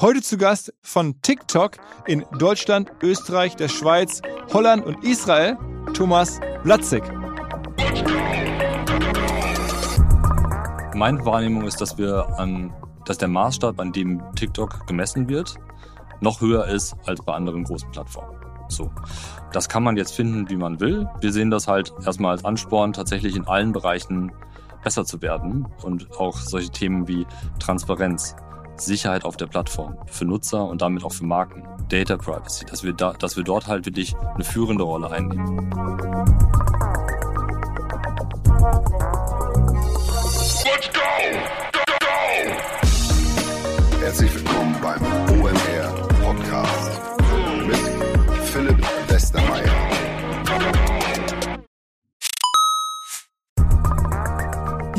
Heute zu Gast von TikTok in Deutschland, Österreich, der Schweiz, Holland und Israel, Thomas Blatzig. Meine Wahrnehmung ist, dass wir an, dass der Maßstab, an dem TikTok gemessen wird, noch höher ist als bei anderen großen Plattformen. So. Das kann man jetzt finden, wie man will. Wir sehen das halt erstmal als Ansporn, tatsächlich in allen Bereichen besser zu werden und auch solche Themen wie Transparenz, Sicherheit auf der Plattform für Nutzer und damit auch für Marken, Data Privacy, dass wir, da, dass wir dort halt wirklich eine führende Rolle einnehmen. Let's go! Go, go! Herzlich willkommen beim OMR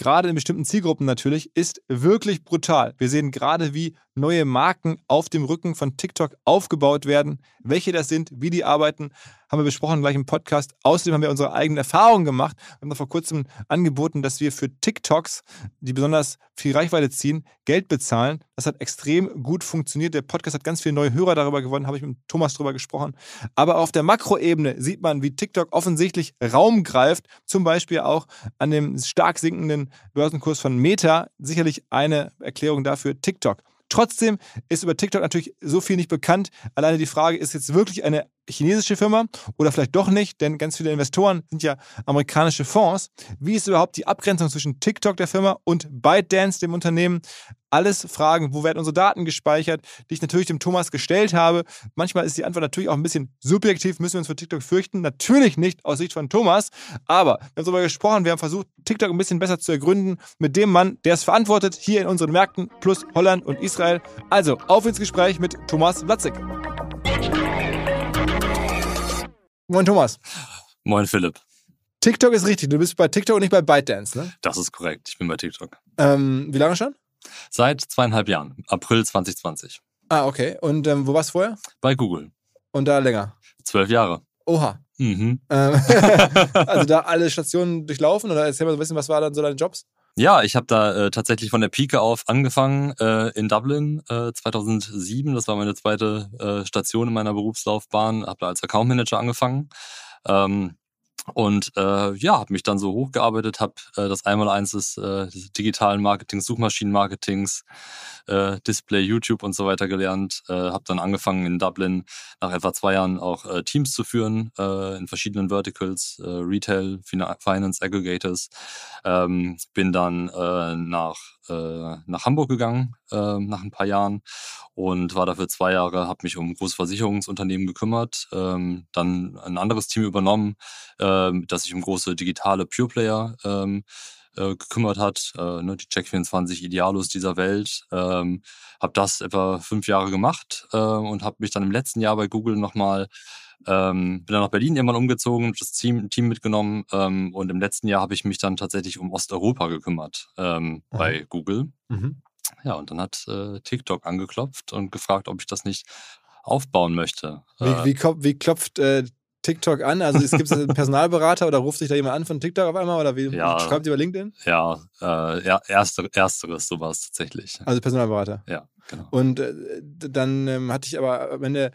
gerade in bestimmten Zielgruppen natürlich, ist wirklich brutal. Wir sehen gerade, wie neue Marken auf dem Rücken von TikTok aufgebaut werden. Welche das sind, wie die arbeiten, haben wir besprochen gleich im Podcast. Außerdem haben wir unsere eigenen Erfahrungen gemacht. Wir haben vor kurzem angeboten, dass wir für TikToks, die besonders viel Reichweite ziehen, Geld bezahlen. Das hat extrem gut funktioniert. Der Podcast hat ganz viele neue Hörer darüber gewonnen, habe ich mit Thomas darüber gesprochen. Aber auf der Makroebene sieht man, wie TikTok offensichtlich Raum greift, zum Beispiel auch an dem stark sinkenden Börsenkurs von Meta. Sicherlich eine Erklärung dafür TikTok. Trotzdem ist über TikTok natürlich so viel nicht bekannt. Alleine die Frage, ist jetzt wirklich eine chinesische Firma oder vielleicht doch nicht, denn ganz viele Investoren sind ja amerikanische Fonds. Wie ist überhaupt die Abgrenzung zwischen TikTok, der Firma, und ByteDance, dem Unternehmen? Alles Fragen, wo werden unsere Daten gespeichert, die ich natürlich dem Thomas gestellt habe. Manchmal ist die Antwort natürlich auch ein bisschen subjektiv, müssen wir uns für TikTok fürchten. Natürlich nicht aus Sicht von Thomas, aber wir haben darüber gesprochen, wir haben versucht, TikTok ein bisschen besser zu ergründen mit dem Mann, der es verantwortet, hier in unseren Märkten plus Holland und Israel. Also, auf ins Gespräch mit Thomas Watzig. Moin Thomas. Moin Philipp. TikTok ist richtig. Du bist bei TikTok und nicht bei ByteDance, ne? Das ist korrekt. Ich bin bei TikTok. Ähm, wie lange schon? Seit zweieinhalb Jahren. April 2020. Ah, okay. Und ähm, wo warst du vorher? Bei Google. Und da länger? Zwölf Jahre. Oha. Mhm. Ähm, also da alle Stationen durchlaufen oder erzähl mal so ein bisschen, was waren dann so deine Jobs? Ja, ich habe da äh, tatsächlich von der Pike auf angefangen äh, in Dublin äh, 2007. Das war meine zweite äh, Station in meiner Berufslaufbahn. Habe da als Account Manager angefangen. Ähm, und äh, ja, habe mich dann so hochgearbeitet, habe äh, das Einmaleins des, äh, digitalen Marketings, Suchmaschinenmarketings, äh, Display, YouTube und so weiter gelernt. Äh, habe dann angefangen in Dublin nach etwa zwei Jahren auch äh, Teams zu führen äh, in verschiedenen Verticals, äh, Retail, Fina Finance, Aggregators. Ähm, bin dann äh, nach nach Hamburg gegangen äh, nach ein paar Jahren und war dafür zwei Jahre, habe mich um große Versicherungsunternehmen gekümmert, ähm, dann ein anderes Team übernommen, äh, das sich um große digitale Pure Player ähm, äh, gekümmert hat, äh, ne, die Check24 Idealos dieser Welt. Ähm, habe das etwa fünf Jahre gemacht äh, und habe mich dann im letzten Jahr bei Google nochmal ähm, bin dann nach Berlin irgendwann umgezogen, das Team, Team mitgenommen ähm, und im letzten Jahr habe ich mich dann tatsächlich um Osteuropa gekümmert ähm, bei Google. Mhm. Ja, und dann hat äh, TikTok angeklopft und gefragt, ob ich das nicht aufbauen möchte. Wie, Äh, wie, wie klopft äh, TikTok an? Also es gibt einen Personalberater oder ruft sich da jemand an von TikTok auf einmal oder wie Ja. schreibt ihr über LinkedIn? ja, äh, ja erste, ersteres sowas tatsächlich. Also Personalberater. Ja, genau. Und äh, dann ähm, hatte ich aber am Ende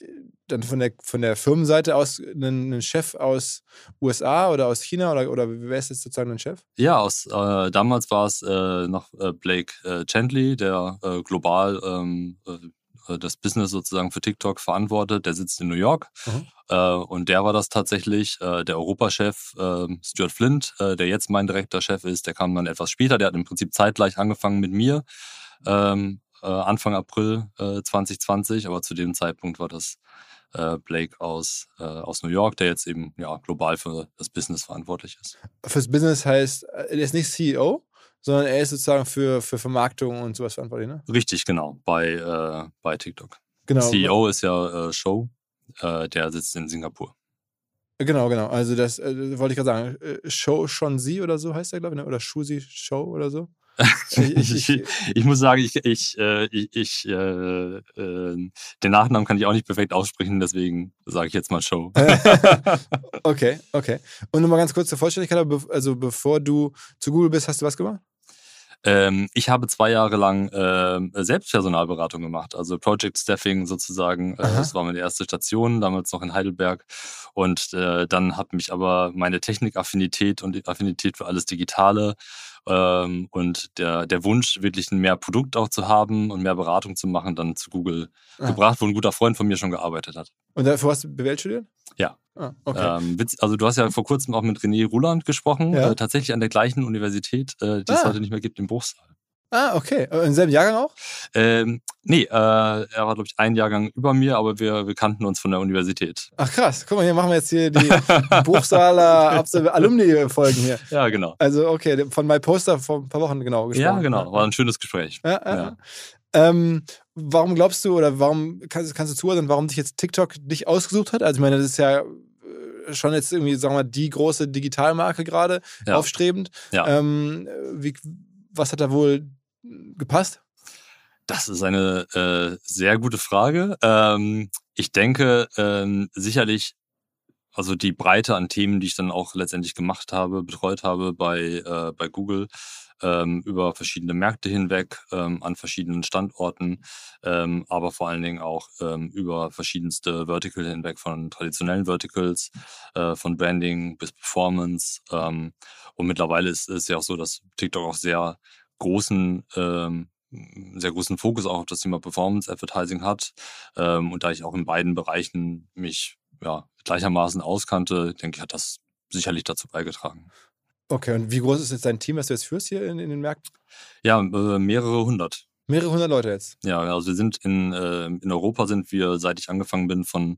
äh, dann von der, von der Firmenseite aus einen, einen Chef aus USA oder aus China oder, oder wer ist jetzt sozusagen ein Chef? Ja, aus, äh, damals war es äh, noch äh, Blake Chandley, der global ähm, äh, das Business sozusagen für TikTok verantwortet. Der sitzt in New York. Mhm. Äh, und der war das tatsächlich, äh, der Europachef äh, Stuart Flint, äh, der jetzt mein direkter Chef ist, der kam dann etwas später. Der hat im Prinzip zeitgleich angefangen mit mir, ähm, äh, Anfang April äh, 2020. Aber zu dem Zeitpunkt war das äh, Blake aus, äh, aus New York, der jetzt eben ja, global für das Business verantwortlich ist. Fürs Business heißt, äh, er ist nicht CEO, sondern er ist sozusagen für, für Vermarktung und sowas verantwortlich, ne? Richtig, genau, bei, äh, bei TikTok. Genau. CEO ist ja äh, Show, äh, der sitzt in Singapur. Genau, genau. Also das äh, wollte ich gerade sagen. Äh, Show schon Sie oder so heißt er, glaube ich, ne? oder Shusi Show oder so. Ich, ich, ich muss sagen, ich, ich, äh, ich, ich äh, äh, den Nachnamen kann ich auch nicht perfekt aussprechen, deswegen sage ich jetzt mal Show. okay, okay. Und nochmal ganz kurz zur Vollständigkeit, also bevor du zu Google bist, hast du was gemacht? Ähm, ich habe zwei Jahre lang ähm, Selbstpersonalberatung gemacht, also Project Staffing sozusagen. Äh, das war meine erste Station, damals noch in Heidelberg. Und äh, dann hat mich aber meine Technikaffinität und die Affinität für alles Digitale ähm, und der, der Wunsch, wirklich ein mehr Produkt auch zu haben und mehr Beratung zu machen, dann zu Google Ah. gebracht, wo ein guter Freund von mir schon gearbeitet hat. Und dafür hast du BWL studiert? Ja. Ah, okay. Ähm, also du hast ja vor kurzem auch mit René Ruland gesprochen, Ja. äh, tatsächlich an der gleichen Universität, äh, die es Ah. heute nicht mehr gibt, im Bruchsal. Ah, okay. Äh, Im selben Jahrgang auch? Ähm, nee, äh, er war, glaube ich, einen Jahrgang über mir, aber wir, wir kannten uns von der Universität. Ach krass. Guck mal, hier machen wir jetzt hier die Buchsaler Alumni-Folgen hier. Ja, genau. Also okay, von My Poster vor ein paar Wochen genau gesprochen. Ja, genau. War ein schönes Gespräch. Ja, ja. Ja. Ähm, warum glaubst du oder warum kannst, kannst du zuhören, warum dich jetzt TikTok dich ausgesucht hat? Also ich meine, das ist ja äh, schon jetzt irgendwie, sagen wir mal, die große Digitalmarke gerade, Ja. aufstrebend. Ja. Ähm, wie, was hat da wohl gepasst? Das ist eine äh, sehr gute Frage. Ähm, ich denke ähm, sicherlich, also die Breite an Themen, die ich dann auch letztendlich gemacht habe, betreut habe bei, äh, bei Google, ähm, über verschiedene Märkte hinweg, ähm, an verschiedenen Standorten, ähm, aber vor allen Dingen auch ähm, über verschiedenste Vertical hinweg, von traditionellen Verticals, äh, von Branding bis Performance. Ähm, und mittlerweile ist es ja auch so, dass TikTok auch sehr großen ähm, sehr großen Fokus auch auf das Thema Performance Advertising hat. Ähm, und da ich auch in beiden Bereichen mich ja, gleichermaßen auskannte, denke ich, hat das sicherlich dazu beigetragen. Okay, und wie groß ist jetzt dein Team, das du jetzt führst hier in, in den Märkten? Ja, äh, mehrere hundert. Mehrere hundert Leute jetzt. Ja, also wir sind in, äh, in Europa sind wir, seit ich angefangen bin, von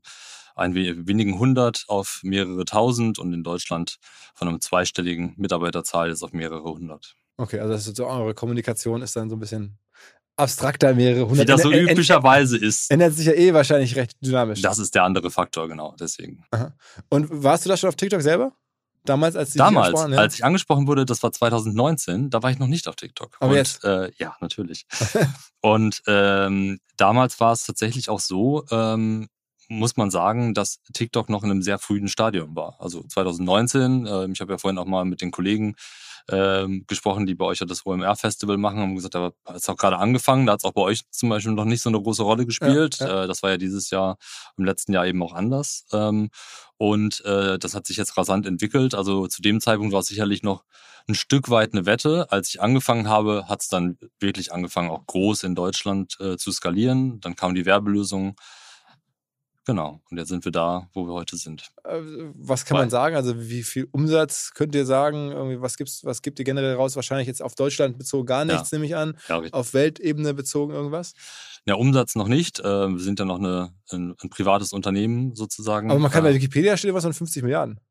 ein we- wenigen hundert auf mehrere tausend und in Deutschland von einem zweistelligen Mitarbeiterzahl jetzt auf mehrere hundert. Okay, also das ist so, eure Kommunikation ist dann so ein bisschen abstrakter, mehrere Wie hundert. das so üblicherweise ist, Ändert sich ja eh wahrscheinlich recht dynamisch. das ist der andere Faktor, genau, deswegen. Und warst du da schon auf TikTok selber? Damals, als Damals, ja? als ich angesprochen wurde, das war 2019, da war ich noch nicht auf TikTok. Aber und, jetzt? Äh, ja, natürlich. und ähm, damals war es tatsächlich auch so, ähm, muss man sagen, dass TikTok noch in einem sehr frühen Stadium war. Also 2019, ähm, ich habe ja vorhin auch mal mit den Kollegen ähm, gesprochen, die bei euch ja das OMR-Festival machen, haben gesagt, da hat es auch gerade angefangen, da hat es auch bei euch zum Beispiel noch nicht so eine große Rolle gespielt. Ja, ja. Äh, das war ja dieses Jahr, im letzten Jahr eben auch anders. Ähm, und äh, das hat sich jetzt rasant entwickelt. Also zu dem Zeitpunkt war es sicherlich noch ein Stück weit eine Wette. Als ich angefangen habe, hat es dann wirklich angefangen, auch groß in Deutschland äh, zu skalieren. Dann kam die Werbelösung. Genau. Und jetzt sind wir da, wo wir heute sind. Äh, Was kann man Weil- sagen? Also wie viel Umsatz könnt ihr sagen? Irgendwie, was, gibt's, was gibt ihr generell raus? Wahrscheinlich jetzt auf Deutschland bezogen gar Ja. nichts, nehme ich an. Ja. Auf Weltebene bezogen irgendwas? Ja, Umsatz noch nicht. Äh, wir sind ja noch eine, ein, ein privates Unternehmen sozusagen. Aber man kann bei äh, Wikipedia steht was von 50 Milliarden.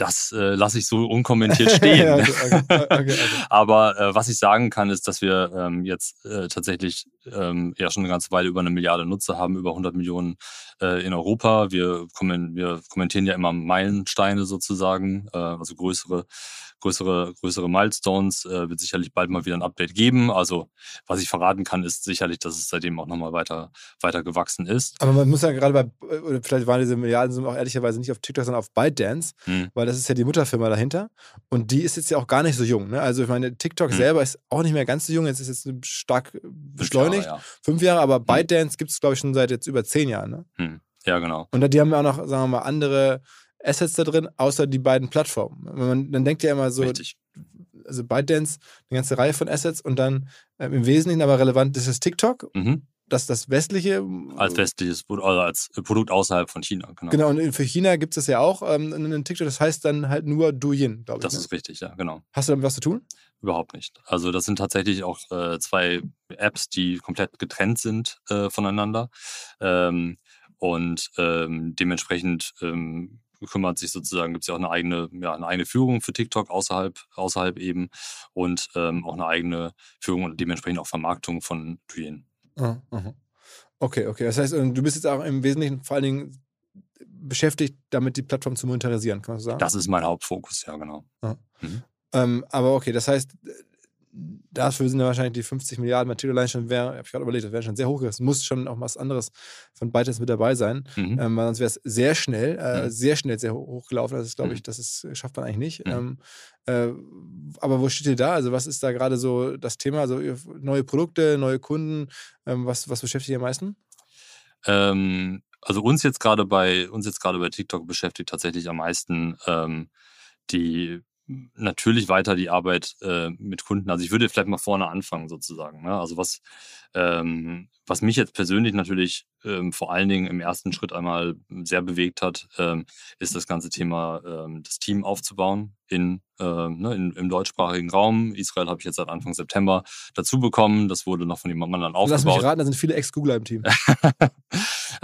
Das äh, lasse ich so unkommentiert stehen. Okay, okay, okay. Aber äh, was ich sagen kann, ist, dass wir ähm, jetzt äh, tatsächlich ähm, ja schon eine ganze Weile über eine Milliarde Nutzer haben, über 100 Millionen äh, in Europa. Wir, kommen, wir kommentieren ja immer Meilensteine sozusagen, äh, also größere größere, größere Milestones, äh, wird sicherlich bald mal wieder ein Update geben. Also was ich verraten kann, ist sicherlich, dass es seitdem auch nochmal weiter, weiter gewachsen ist. Aber man muss ja gerade bei, oder vielleicht waren diese Milliarden auch ehrlicherweise nicht auf TikTok, sondern auf ByteDance, hm. weil das ist ja die Mutterfirma dahinter. Und die ist jetzt ja auch gar nicht so jung. Ne? Also ich meine, TikTok hm. selber ist auch nicht mehr ganz so jung, jetzt ist jetzt stark beschleunigt. Fünf Jahre, ja. Fünf Jahre aber hm. ByteDance gibt es, glaube ich, schon seit jetzt über zehn Jahren. Ne? Hm. Ja, genau. Und die haben ja auch noch, sagen wir mal, andere Assets da drin, außer die beiden Plattformen. Man, dann denkt ja immer so, Richtig. also ByteDance, eine ganze Reihe von Assets und dann äh, im Wesentlichen aber relevant ist das TikTok. Mhm. Das das westliche. Als westliches Produkt, also als Produkt außerhalb von China, genau. Genau, und für China gibt es ja auch ähm, in TikTok, das heißt dann halt nur Douyin, glaube ich. Das ne? ist richtig, ja, genau. Hast du damit was zu tun? Überhaupt nicht. Also das sind tatsächlich auch äh, zwei Apps, die komplett getrennt sind äh, voneinander. Ähm, und ähm, dementsprechend ähm, kümmert sich sozusagen, gibt es ja auch eine eigene, ja, eine eigene Führung für TikTok außerhalb, außerhalb eben und ähm, auch eine eigene Führung und dementsprechend auch Vermarktung von Douyin. Ah, okay, okay. Das heißt, du bist jetzt auch im Wesentlichen vor allen Dingen beschäftigt, damit die Plattform zu monetarisieren, kann man so sagen? Das ist mein Hauptfokus, ja, genau. Ah. Mhm. Ähm, aber okay, das heißt, dafür sind ja wahrscheinlich die 50 Milliarden Material allein schon, wäre, habe ich gerade überlegt, das wäre schon sehr hoch. Es muss schon auch was anderes von ByteDance mit dabei sein, mhm. ähm, weil sonst wäre es sehr schnell, äh, mhm. sehr schnell sehr hoch gelaufen. Das ist, glaube ich, mhm. das ist, schafft man eigentlich nicht. Mhm. Ähm, äh, aber wo steht ihr da? Also, was ist da gerade so das Thema? Also, neue Produkte, neue Kunden, ähm, was, was beschäftigt ihr am meisten? Ähm, also uns jetzt gerade bei uns jetzt gerade bei TikTok beschäftigt tatsächlich am meisten ähm, die natürlich weiter die Arbeit äh, mit Kunden. Also ich würde vielleicht mal vorne anfangen sozusagen. Ne? Also was, ähm, was mich jetzt persönlich natürlich ähm, vor allen Dingen im ersten Schritt einmal sehr bewegt hat, ähm, ist das ganze Thema, ähm, das Team aufzubauen in, äh, ne, in, im deutschsprachigen Raum. Israel habe ich jetzt seit Anfang September dazu bekommen. Das wurde noch von jemandem anderen aufgebaut. Lass mich raten, da sind viele Ex-Googler im Team.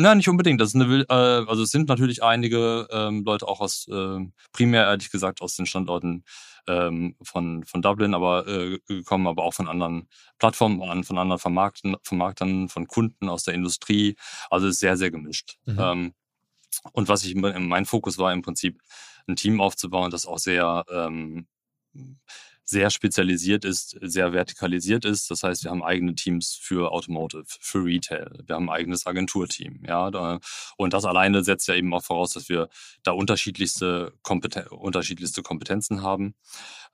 Nein, nicht unbedingt. Das ist eine, äh, also es sind natürlich einige ähm, Leute auch aus, äh, primär ehrlich gesagt aus den Standorten ähm, von, von Dublin, aber äh, gekommen, aber auch von anderen Plattformen, von anderen Vermarkten, Vermarktern, von Kunden aus der Industrie. Also ist sehr, sehr gemischt. Mhm. Ähm, und was ich mein Fokus war im Prinzip, ein Team aufzubauen, das auch sehr ähm, sehr spezialisiert ist, sehr vertikalisiert ist. Das heißt, wir haben eigene Teams für Automotive, für Retail. Wir haben ein eigenes Agenturteam. Ja, da, und das alleine setzt ja eben auch voraus, dass wir da unterschiedlichste, Kompeten unterschiedlichste Kompetenzen haben.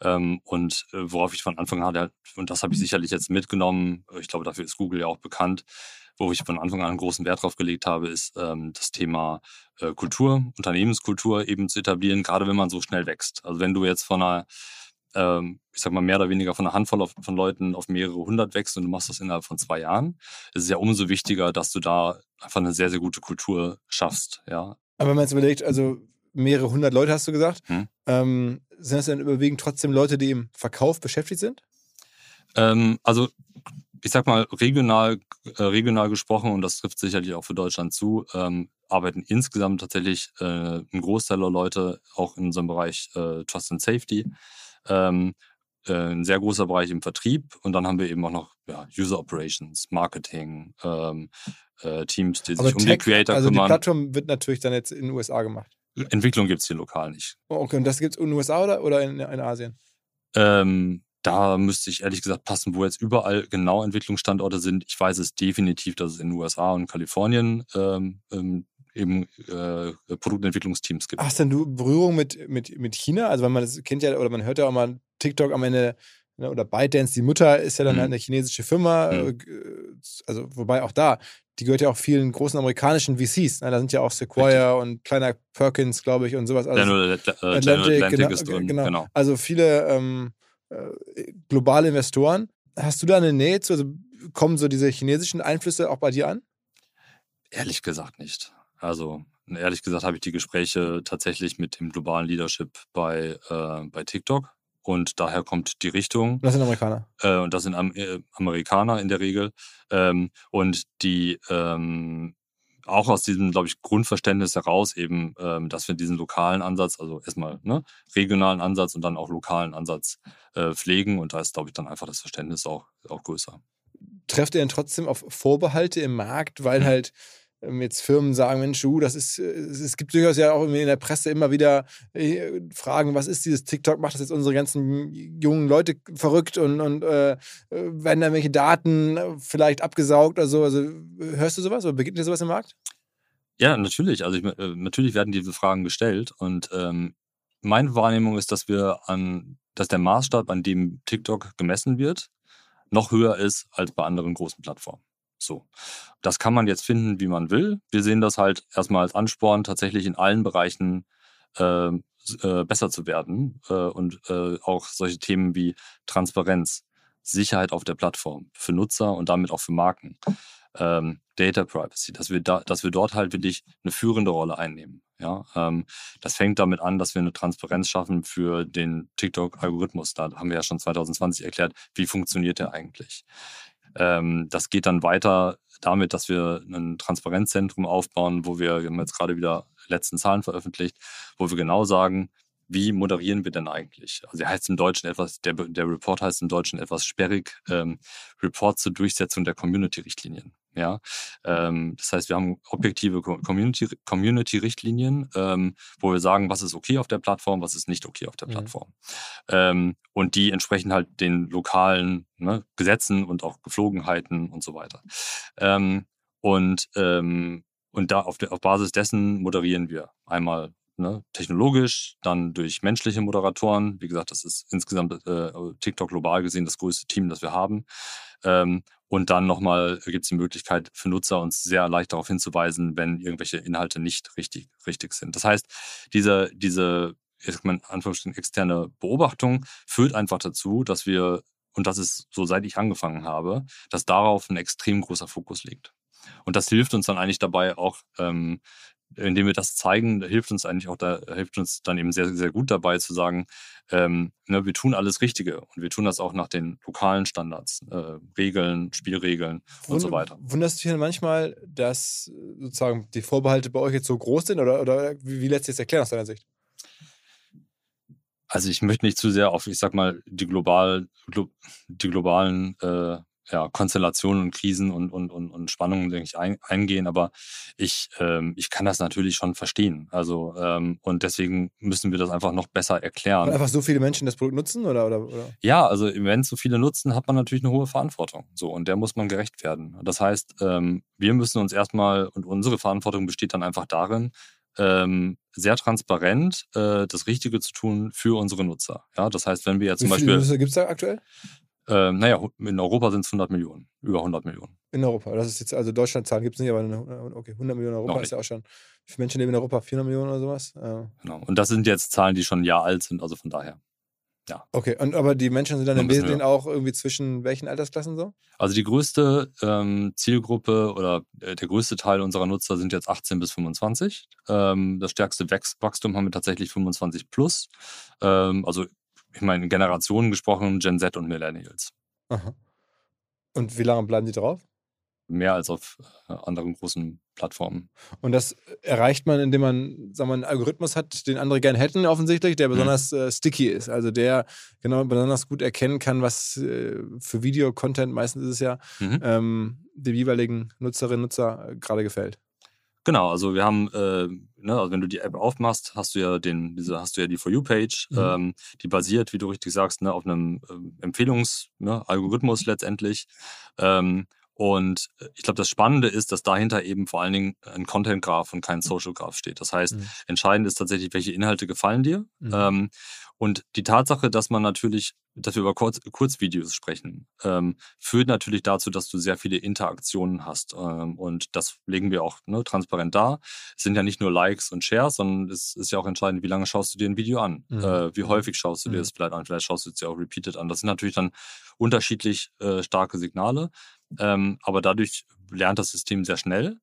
Ähm, und äh, worauf ich von Anfang an, und das habe ich sicherlich jetzt mitgenommen, ich glaube, dafür ist Google ja auch bekannt, wo ich von Anfang an einen großen Wert drauf gelegt habe, ist ähm, das Thema äh, Kultur, Unternehmenskultur eben zu etablieren, gerade wenn man so schnell wächst. Also wenn du jetzt von einer ähm, ich sag mal, mehr oder weniger von einer Handvoll von Leuten auf mehrere hundert wächst und du machst das innerhalb von zwei Jahren, ist es ja umso wichtiger, dass du da einfach eine sehr, sehr gute Kultur schaffst, ja. Aber wenn man jetzt überlegt, also mehrere hundert Leute hast du gesagt, hm. ähm, sind das dann überwiegend trotzdem Leute, die im Verkauf beschäftigt sind? Ähm, also ich sag mal, regional, äh, regional gesprochen, und das trifft sicherlich auch für Deutschland zu, ähm, arbeiten insgesamt tatsächlich äh, ein Großteil der Leute auch in unserem Bereich äh, Trust and Safety ähm, äh, ein sehr großer Bereich im Vertrieb und dann haben wir eben auch noch ja, User Operations, Marketing, ähm, äh, Teams, die Aber sich um Tech, die Creator also kümmern. Also die Plattform wird natürlich dann jetzt in den USA gemacht. Entwicklung gibt es hier lokal nicht. Oh, okay, und das gibt es in den USA oder, oder in, in Asien? Ähm, da müsste ich ehrlich gesagt passen, wo jetzt überall genau Entwicklungsstandorte sind. Ich weiß es definitiv, dass es in den USA und Kalifornien ähm, ähm, eben äh, Produktentwicklungsteams gibt. Hast denn du Berührung mit, mit, mit China? Also, wenn man das kennt ja, oder man hört ja auch mal TikTok am Ende, ne, oder ByteDance, die Mutter ist ja dann mhm. halt eine chinesische Firma. Mhm. Äh, also, wobei auch da, die gehört ja auch vielen großen amerikanischen VCs. Ne? Da sind ja auch Sequoia Richtig. und kleiner Perkins, glaube ich, und sowas. Also, Atlantic, Atlantic, Atlantic genau, ist drin, genau. genau. Also viele ähm, äh, globale Investoren. Hast du da eine Nähe zu? Also kommen so diese chinesischen Einflüsse auch bei dir an? Ehrlich gesagt nicht. Also ehrlich gesagt habe ich die Gespräche tatsächlich mit dem globalen Leadership bei, äh, bei TikTok. Und daher kommt die Richtung. Das sind Amerikaner. Äh, und das sind Am äh, Amerikaner in der Regel. Ähm, und die ähm, auch aus diesem, glaube ich, Grundverständnis heraus eben, ähm, dass wir diesen lokalen Ansatz, also erstmal ne, regionalen Ansatz und dann auch lokalen Ansatz äh, pflegen. Und da ist, glaube ich, dann einfach das Verständnis auch, auch größer. trefft ihr denn trotzdem auf Vorbehalte im Markt, weil halt ähm, jetzt Firmen sagen, Mensch, uh, das ist, äh, es gibt durchaus ja auch in der Presse immer wieder äh, Fragen, was ist dieses TikTok, macht das jetzt unsere ganzen jungen Leute verrückt und, und äh, werden da welche Daten vielleicht abgesaugt oder so? Also hörst du sowas oder begegnet dir sowas im Markt? Ja, natürlich. Also ich, natürlich werden diese Fragen gestellt und ähm, meine Wahrnehmung ist, dass wir an, dass der Maßstab, an dem TikTok gemessen wird, noch höher ist als bei anderen großen Plattformen. So. Das kann man jetzt finden, wie man will. Wir sehen das halt erstmal als Ansporn, tatsächlich in allen Bereichen äh, äh, besser zu werden äh, und äh, auch solche Themen wie Transparenz, Sicherheit auf der Plattform für Nutzer und damit auch für Marken, ähm, Data Privacy, dass wir da, dass wir dort halt wirklich eine führende Rolle einnehmen. Ja, ähm, das fängt damit an, dass wir eine Transparenz schaffen für den TikTok-Algorithmus. Da haben wir ja schon 2020 erklärt, wie funktioniert der eigentlich. Ähm, das geht dann weiter damit, dass wir ein Transparenzzentrum aufbauen, wo wir, wir haben jetzt gerade wieder letzten Zahlen veröffentlicht, wo wir genau sagen, wie moderieren wir denn eigentlich? Also der heißt im Deutschen etwas, der, der Report heißt im Deutschen etwas sperrig, ähm, Report zur Durchsetzung der Community-Richtlinien. Ja, ähm, das heißt, wir haben objektive Community-Richtlinien, Community ähm, wo wir sagen, was ist okay auf der Plattform, was ist nicht okay auf der mhm. Plattform. Ähm, und die entsprechen halt den lokalen ne, Gesetzen und auch Geflogenheiten und so weiter. Ähm, und, ähm, und da auf, der, auf Basis dessen moderieren wir einmal ne, technologisch, dann durch menschliche Moderatoren. Wie gesagt, das ist insgesamt äh, TikTok global gesehen das größte Team, das wir haben. Ähm, und dann nochmal gibt es die Möglichkeit für Nutzer, uns sehr leicht darauf hinzuweisen, wenn irgendwelche Inhalte nicht richtig, richtig sind. Das heißt, diese, diese meine, Anführungsstrichen externe Beobachtung führt einfach dazu, dass wir, und das ist so seit ich angefangen habe, dass darauf ein extrem großer Fokus liegt. Und das hilft uns dann eigentlich dabei auch ähm, indem wir das zeigen, hilft uns eigentlich auch da, hilft uns dann eben sehr, sehr gut dabei zu sagen, ähm, ne, wir tun alles Richtige und wir tun das auch nach den lokalen Standards, äh, Regeln, Spielregeln und Wund, so weiter. Wunderst du dich denn manchmal, dass sozusagen die Vorbehalte bei euch jetzt so groß sind oder, oder wie, wie lässt sich das erklären aus deiner Sicht? Also ich möchte nicht zu sehr auf, ich sag mal, die global, glo die globalen äh, ja, Konstellationen und Krisen und, und, und, und Spannungen, denke ich, ein, eingehen. Aber ich, ähm, ich kann das natürlich schon verstehen. Also, ähm, und deswegen müssen wir das einfach noch besser erklären. Weil einfach so viele Menschen das Produkt nutzen oder, oder, oder? Ja, also wenn so viele nutzen, hat man natürlich eine hohe Verantwortung. So, und der muss man gerecht werden. Das heißt, ähm, wir müssen uns erstmal, und unsere Verantwortung besteht dann einfach darin, ähm, sehr transparent äh, das Richtige zu tun für unsere Nutzer. Ja, das heißt, wenn wir jetzt zum Beispiel. Wie viele Nutzer gibt es da aktuell? Ähm, naja, in Europa sind es 100 Millionen, über 100 Millionen. In Europa, das ist jetzt, also Deutschland-Zahlen gibt es nicht, aber okay, 100 Millionen in Europa ist ja auch schon, für Menschen leben in Europa 400 Millionen oder sowas. Ja. Genau, und das sind jetzt Zahlen, die schon ein Jahr alt sind, also von daher. Ja. Okay, und aber die Menschen sind dann im Wesentlichen auch irgendwie zwischen welchen Altersklassen so? Also die größte ähm, Zielgruppe oder äh, der größte Teil unserer Nutzer sind jetzt 18 bis 25. Ähm, das stärkste Wachstum haben wir tatsächlich 25 plus. Ähm, also ich meine, Generationen gesprochen, Gen Z und Millennials. Aha. Und wie lange bleiben die drauf? Mehr als auf äh, anderen großen Plattformen. Und das erreicht man, indem man, sagen wir, einen Algorithmus hat, den andere gerne hätten, offensichtlich, der mhm. besonders mhm. äh, sticky ist. Also der genau besonders gut erkennen kann, was äh, für Videocontent, meistens ist es ja, mhm. ähm, dem jeweiligen Nutzerinnen und Nutzer äh, gerade gefällt. Genau, also wir haben, äh, ne, also wenn du die App aufmachst, hast du ja den, diese, hast du ja die For You-Page, mhm. ähm, die basiert, wie du richtig sagst, ne, auf einem äh, Empfehlungsalgorithmus ne, letztendlich. Ähm, und äh, ich glaube, das Spannende ist, dass dahinter eben vor allen Dingen ein Content Graph und kein Social Graph steht. Das heißt, mhm. entscheidend ist tatsächlich, welche Inhalte gefallen dir. Mhm. Ähm, und die Tatsache, dass man natürlich, dass wir über Kurz, Kurzvideos sprechen, ähm, führt natürlich dazu, dass du sehr viele Interaktionen hast. Ähm, und das legen wir auch ne, transparent dar. Es sind ja nicht nur Likes und Shares, sondern es ist ja auch entscheidend, wie lange schaust du dir ein Video an? Mhm. Äh, wie häufig schaust du dir mhm. das vielleicht an? Vielleicht schaust du es dir auch repeated an. Das sind natürlich dann unterschiedlich äh, starke Signale. Ähm, aber dadurch lernt das System sehr schnell.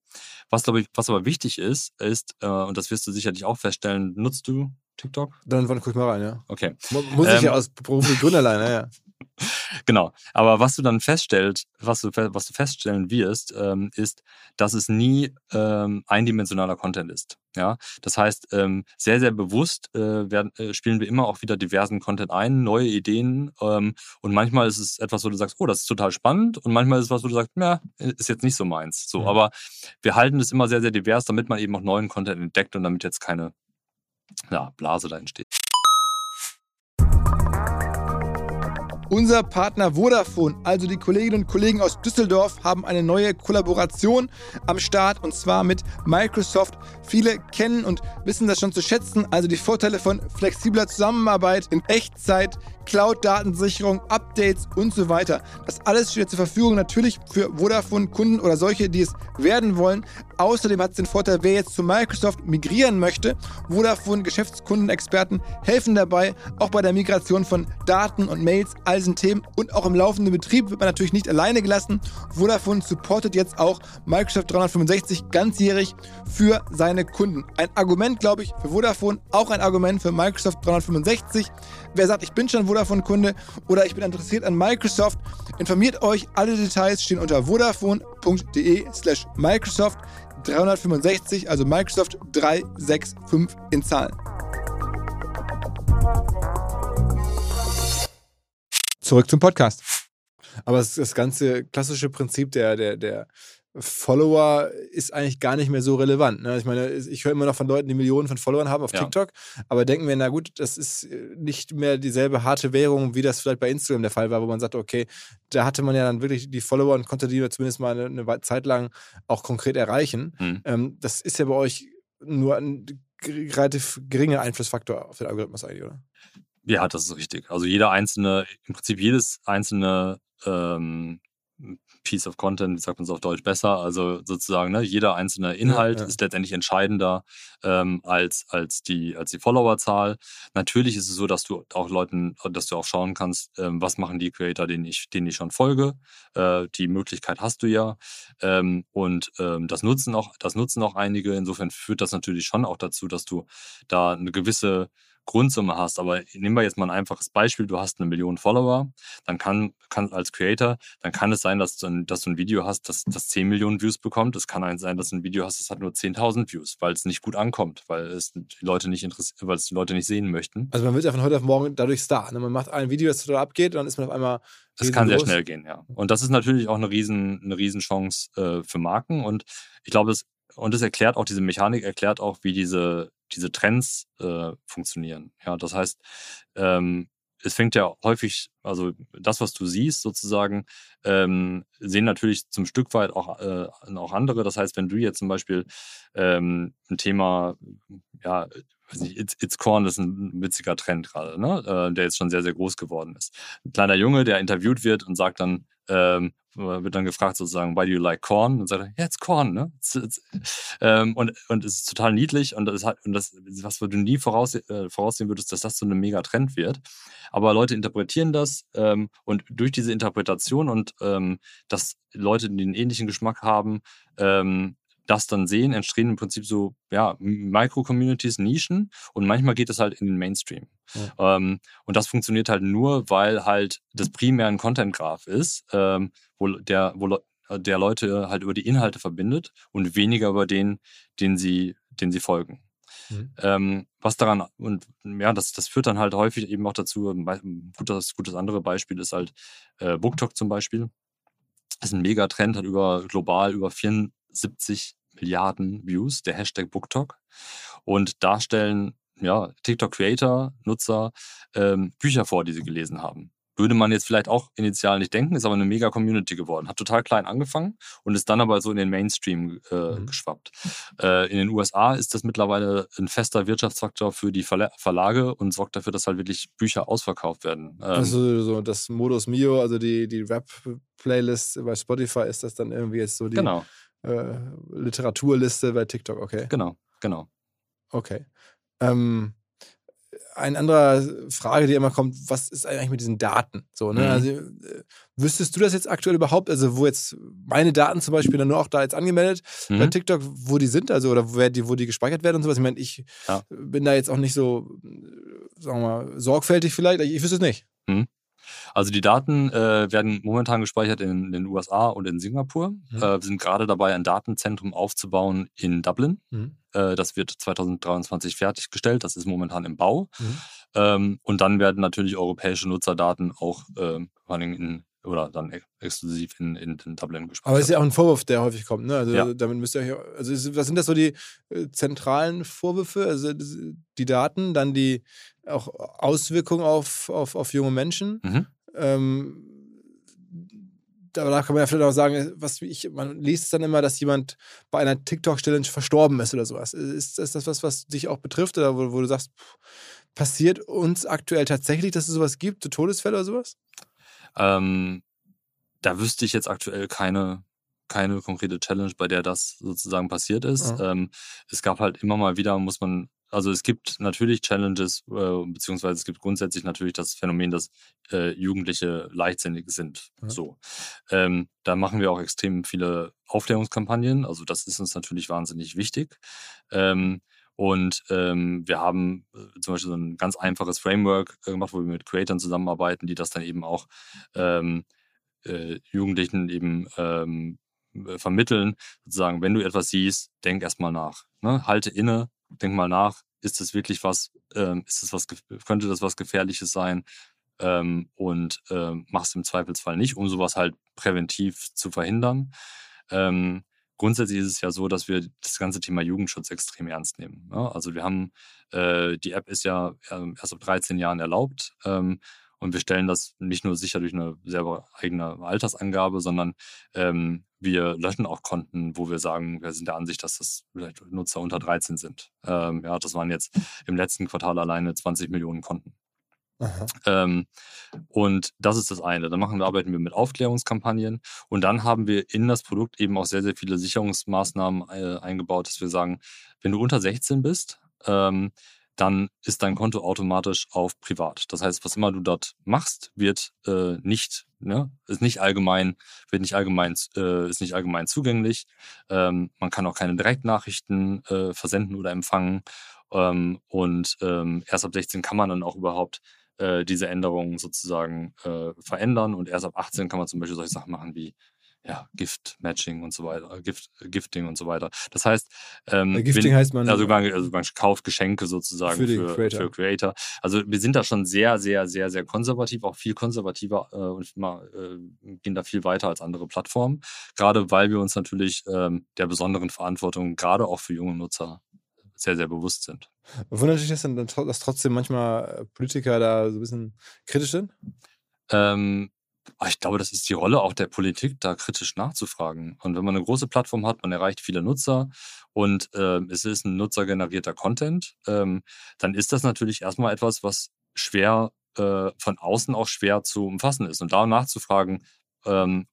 Was, glaube ich, was aber wichtig ist, ist, äh, und das wirst du sicherlich auch feststellen, nutzt du TikTok? Dann guck ich mal rein, ja. Okay. Muss ich ähm, ja aus beruflichen Gründen alleine, ja. genau. Aber was du dann feststellst, was du, was du feststellen wirst, ähm, ist, dass es nie ähm, eindimensionaler Content ist. Ja, das heißt, ähm, sehr, sehr bewusst äh, werden, äh, spielen wir immer auch wieder diversen Content ein, neue Ideen. Ähm, und manchmal ist es etwas, wo du sagst, oh, das ist total spannend. Und manchmal ist es was, wo du sagst, ja, ist jetzt nicht so meins. So, mhm. aber wir halten es immer sehr, sehr divers, damit man eben auch neuen Content entdeckt und damit jetzt keine ja, Blase da entsteht. Unser Partner Vodafone, also die Kolleginnen und Kollegen aus Düsseldorf, haben eine neue Kollaboration am Start und zwar mit Microsoft. Viele kennen und wissen das schon zu schätzen, also die Vorteile von flexibler Zusammenarbeit in Echtzeit, Cloud-Datensicherung, Updates und so weiter. Das alles steht zur Verfügung natürlich für Vodafone-Kunden oder solche, die es werden wollen. Außerdem hat es den Vorteil, wer jetzt zu Microsoft migrieren möchte. Vodafone Geschäftskundenexperten helfen dabei, auch bei der Migration von Daten und Mails, all diesen Themen und auch im laufenden Betrieb wird man natürlich nicht alleine gelassen. Vodafone supportet jetzt auch Microsoft 365 ganzjährig für seine Kunden. Ein Argument, glaube ich, für Vodafone, auch ein Argument für Microsoft 365. Wer sagt, ich bin schon Vodafone-Kunde oder ich bin interessiert an Microsoft, informiert euch. Alle Details stehen unter vodafone.de slash Microsoft 365, also Microsoft 365 in Zahlen. Zurück zum Podcast. Aber das, ganze klassische Prinzip der, der, der Follower ist eigentlich gar nicht mehr so relevant. Ne? Ich meine, ich höre immer noch von Leuten, die Millionen von Followern haben auf ja. TikTok, aber denken wir, na gut, das ist äh, nicht mehr dieselbe harte Währung, wie das vielleicht bei Instagram der Fall war, wo man sagt, okay, da hatte man ja dann wirklich die Follower und konnte die zumindest mal eine, eine Zeit lang auch konkret erreichen. Mhm. Ähm, das ist ja bei euch nur ein relativ geringer Einflussfaktor auf den Algorithmus eigentlich, oder? Ja, das ist richtig. Also jeder einzelne, im Prinzip jedes einzelne ähm, Piece of Content, wie sagt man es auf Deutsch besser? Also sozusagen, ne, jeder einzelne Inhalt ja, ja. ist letztendlich entscheidender ähm, als, als, die, als die Followerzahl. Natürlich ist es so, dass du auch Leuten, dass du auch schauen kannst, ähm, was machen die Creator, denen ich, denen ich schon folge. Äh, die Möglichkeit hast du ja. Ähm, und ähm, das nutzen auch, das nutzen auch einige. Insofern führt das natürlich schon auch dazu, dass du da eine gewisse Grundsumme hast. Aber nehmen wir jetzt mal ein einfaches Beispiel. Du hast eine Million Follower, dann kann, kann als Creator, dann kann es sein, dass du ein, dass du ein Video hast, das, das 10 Millionen Views bekommt. Es kann sein, dass du ein Video hast, das hat nur 10.000 Views, weil es nicht gut ankommt, weil es die Leute nicht interessiert, weil es die Leute nicht sehen möchten. Also man wird ja von heute auf morgen dadurch Star. Ne? Man macht ein Video, das total abgeht, und dann ist man auf einmal das kann sehr schnell gehen, ja. Und das ist natürlich auch eine riesen, eine Riesenchance äh, für Marken. Und ich glaube, das, und das erklärt auch, diese Mechanik erklärt auch, wie diese, diese Trends äh, funktionieren. Ja, das heißt, ähm, es fängt ja häufig, also das, was du siehst, sozusagen, ähm, sehen natürlich zum Stück weit auch, äh, auch andere. Das heißt, wenn du jetzt zum Beispiel ähm, ein Thema, ja, It's, It's Corn ist ein witziger Trend gerade, ne? Äh, der jetzt schon sehr, sehr groß geworden ist. Ein kleiner Junge, der interviewt wird und sagt dann, ähm, wird dann gefragt sozusagen, why do you like corn? Und sagt er, ja, it's corn, ne? It's, it's, ähm, und, und es ist total niedlich und das, hat, und das was du nie voraus, äh, voraussehen würdest, dass das so ein mega Trend wird. Aber Leute interpretieren das ähm, und durch diese Interpretation und ähm, dass Leute, die einen ähnlichen Geschmack haben, ähm, das dann sehen, entstehen im Prinzip so ja, Micro-Communities, Nischen und manchmal geht es halt in den Mainstream. Ja. Ähm, und das funktioniert halt nur, weil halt das primär ein Content-Graph ist, ähm, wo der, wo der Leute halt über die Inhalte verbindet und weniger über den, den sie, den sie folgen. Mhm. Ähm, was daran, und ja, das, das führt dann halt häufig eben auch dazu, ein gutes, gutes andere Beispiel ist halt äh, BookTok zum Beispiel. Das ist ein Megatrend, hat über global über 74 Milliarden Views, der Hashtag BookTok. Und da stellen ja, TikTok-Creator, Nutzer ähm, Bücher vor, die sie gelesen haben. Würde man jetzt vielleicht auch initial nicht denken, ist aber eine mega Community geworden. Hat total klein angefangen und ist dann aber so in den Mainstream äh, mhm. geschwappt. Äh, in den USA ist das mittlerweile ein fester Wirtschaftsfaktor für die Verla Verlage und sorgt dafür, dass halt wirklich Bücher ausverkauft werden. Ähm, also so das Modus Mio, also die, die Rap-Playlist bei Spotify ist das dann irgendwie jetzt so die genau. Äh, Literaturliste bei TikTok, okay? Genau, genau. Okay. Ähm, eine andere Frage, die immer kommt, was ist eigentlich mit diesen Daten? So, ne? Mhm. Also, äh, wüsstest du das jetzt aktuell überhaupt? Also, wo jetzt meine Daten zum Beispiel dann nur auch da jetzt angemeldet mhm. bei TikTok, wo die sind, also oder wo die, wo die gespeichert werden und sowas. Ich meine, ich ja. bin da jetzt auch nicht so, sagen wir mal, sorgfältig vielleicht. Ich, ich wüsste es nicht. Mhm. Also die Daten äh, werden momentan gespeichert in, in den USA und in Singapur. Mhm. Äh, wir sind gerade dabei, ein Datenzentrum aufzubauen in Dublin. Mhm. Äh, das wird 2023 fertiggestellt. Das ist momentan im Bau. Mhm. Ähm, und dann werden natürlich europäische Nutzerdaten auch ähm, vor allem in oder dann ex exklusiv in, in, in Dublin gespeichert. Aber es ist ja auch ein Vorwurf, der häufig kommt. Ne? Also ja. damit müsst ihr euch, also was sind das so die äh, zentralen Vorwürfe? Also die Daten, dann die auch Auswirkungen auf, auf, auf junge Menschen. Mhm. Ähm, da kann man ja vielleicht auch sagen, was ich, man liest es dann immer, dass jemand bei einer TikTok-Challenge verstorben ist oder sowas. Ist, ist das was, was dich auch betrifft oder wo, wo du sagst, pff, passiert uns aktuell tatsächlich, dass es sowas gibt, so Todesfälle oder sowas? Ähm, da wüsste ich jetzt aktuell keine, keine konkrete Challenge, bei der das sozusagen passiert ist. Ja. Ähm, es gab halt immer mal wieder, muss man, also es gibt natürlich Challenges, äh, beziehungsweise es gibt grundsätzlich natürlich das Phänomen, dass äh, Jugendliche leichtsinnig sind. Ja. So. Ähm, da machen wir auch extrem viele Aufklärungskampagnen. Also das ist uns natürlich wahnsinnig wichtig. Ähm, und ähm, wir haben äh, zum Beispiel so ein ganz einfaches Framework äh, gemacht, wo wir mit Creatoren zusammenarbeiten, die das dann eben auch ähm, äh, Jugendlichen eben ähm, äh, vermitteln, sozusagen, wenn du etwas siehst, denk erstmal nach. Ne? Halte inne, denk mal nach, ist das wirklich was, ähm, ist das was, könnte das was Gefährliches sein? Ähm, und ähm, machst im Zweifelsfall nicht, um sowas halt präventiv zu verhindern. Ähm, grundsätzlich ist es ja so, dass wir das ganze Thema Jugendschutz extrem ernst nehmen. Ne? Also wir haben, äh, die App ist ja ähm, erst ab 13 Jahren erlaubt ähm, und wir stellen das nicht nur sicher durch eine selber eigene Altersangabe, sondern ähm, wir löschen auch Konten, wo wir sagen, wir sind der Ansicht, dass das vielleicht Nutzer unter 13 sind. Ähm, ja, das waren jetzt im letzten Quartal alleine 20 Millionen Konten. Ähm, und das ist das eine. Dann machen wir, arbeiten wir mit Aufklärungskampagnen und dann haben wir in das Produkt eben auch sehr, sehr viele Sicherungsmaßnahmen äh, eingebaut, dass wir sagen, wenn du unter 16 bist, ähm, dann ist dein Konto automatisch auf privat. Das heißt, was immer du dort machst, wird äh, nicht, ne, ist nicht allgemein, wird nicht allgemein, äh, ist nicht allgemein zugänglich. Ähm, man kann auch keine Direktnachrichten äh, versenden oder empfangen. Ähm, und ähm, erst ab 16 kann man dann auch überhaupt äh, diese Änderungen sozusagen äh, verändern. Und erst ab 18 kann man zum Beispiel solche Sachen machen wie ja, Gift-Matching und so weiter, Gift, Gifting und so weiter. Das heißt, ähm, Gifting wenn, heißt man. Also man, also man kauft Geschenke sozusagen für, für, Creator. für, Creator. Also wir sind da schon sehr, sehr, sehr, sehr konservativ, auch viel konservativer äh, und mal, äh, gehen da viel weiter als andere Plattformen. Gerade weil wir uns natürlich ähm, der besonderen Verantwortung, gerade auch für junge Nutzer, sehr, sehr bewusst sind. Wundert dich das denn, dass trotzdem manchmal äh, Politiker da so ein bisschen kritisch sind? Ähm, ich glaube, das ist die Rolle auch der Politik, da kritisch nachzufragen. Und wenn man eine große Plattform hat, man erreicht viele Nutzer und äh, es ist ein nutzergenerierter Content, ähm, dann ist das natürlich erstmal etwas, was schwer äh, von außen auch schwer zu umfassen ist. Und da nachzufragen, ähm,